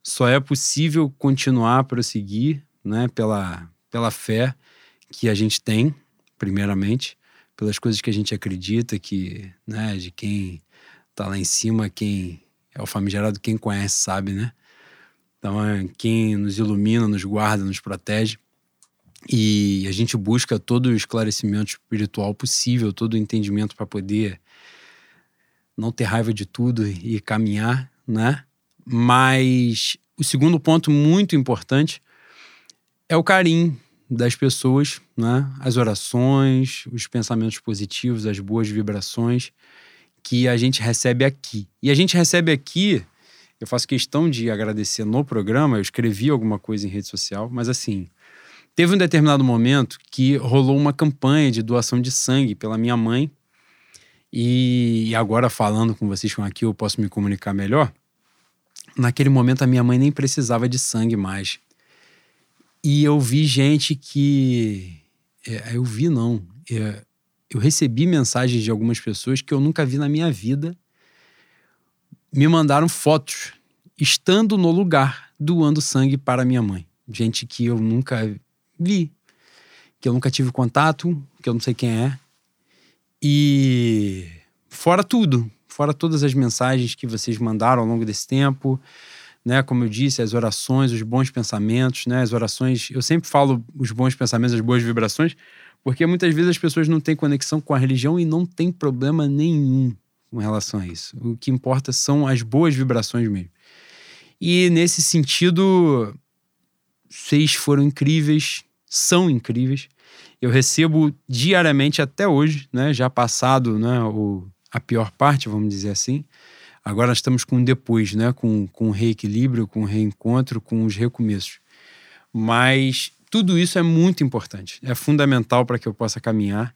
só é possível continuar a prosseguir, né? Pela, pela fé que a gente tem, primeiramente, pelas coisas que a gente acredita, que, né? De quem tá lá em cima, quem é o famigerado quem conhece sabe, né? Então é quem nos ilumina, nos guarda, nos protege. E a gente busca todo o esclarecimento espiritual possível, todo o entendimento para poder não ter raiva de tudo e caminhar, né? Mas o segundo ponto muito importante é o carinho das pessoas, né? As orações, os pensamentos positivos, as boas vibrações que a gente recebe aqui. E a gente recebe aqui, eu faço questão de agradecer no programa, eu escrevi alguma coisa em rede social, mas assim, teve um determinado momento que rolou uma campanha de doação de sangue pela minha mãe. E agora falando com vocês com aqui, eu posso me comunicar melhor. Naquele momento a minha mãe nem precisava de sangue mais. E eu vi gente que é, eu vi não, é, eu recebi mensagens de algumas pessoas que eu nunca vi na minha vida. Me mandaram fotos estando no lugar doando sangue para minha mãe. Gente que eu nunca vi, que eu nunca tive contato, que eu não sei quem é. E fora tudo, fora todas as mensagens que vocês mandaram ao longo desse tempo, né? Como eu disse, as orações, os bons pensamentos, né? As orações, eu sempre falo os bons pensamentos, as boas vibrações, porque muitas vezes as pessoas não têm conexão com a religião e não tem problema nenhum com relação a isso. O que importa são as boas vibrações mesmo. E nesse sentido, vocês foram incríveis, são incríveis. Eu recebo diariamente até hoje, né? Já passado, né? O, a pior parte, vamos dizer assim. Agora estamos com depois, né? Com, com reequilíbrio, com reencontro, com os recomeços. Mas tudo isso é muito importante, é fundamental para que eu possa caminhar.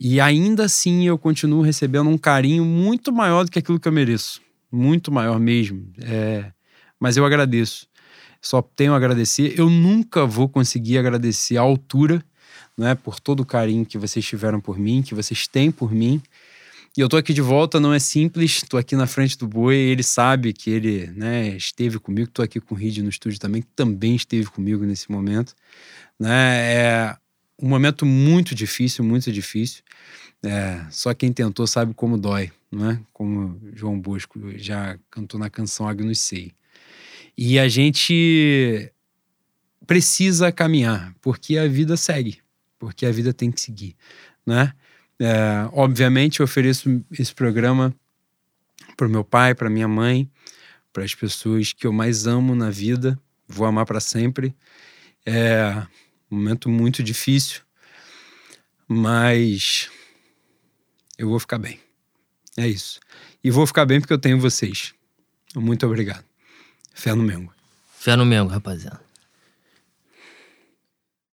E ainda assim eu continuo recebendo um carinho muito maior do que aquilo que eu mereço. Muito maior mesmo. É, mas eu agradeço. Só tenho a agradecer. Eu nunca vou conseguir agradecer à altura, né, por todo o carinho que vocês tiveram por mim, que vocês têm por mim. E eu tô aqui de volta, não é simples, tô aqui na frente do Boi, ele sabe que ele né, esteve comigo, tô aqui com o Reed no estúdio também, que também esteve comigo nesse momento. Né? É um momento muito difícil, muito difícil. É, só quem tentou sabe como dói, né? como João Bosco já cantou na canção Agnus Sei. E a gente precisa caminhar, porque a vida segue, porque a vida tem que seguir, né? É, obviamente, eu ofereço esse programa para o meu pai, para minha mãe, para as pessoas que eu mais amo na vida, vou amar para sempre. É um momento muito difícil, mas eu vou ficar bem. É isso. E vou ficar bem porque eu tenho vocês. Muito obrigado. Fé no Mengo. Fé no Mengo, rapaziada.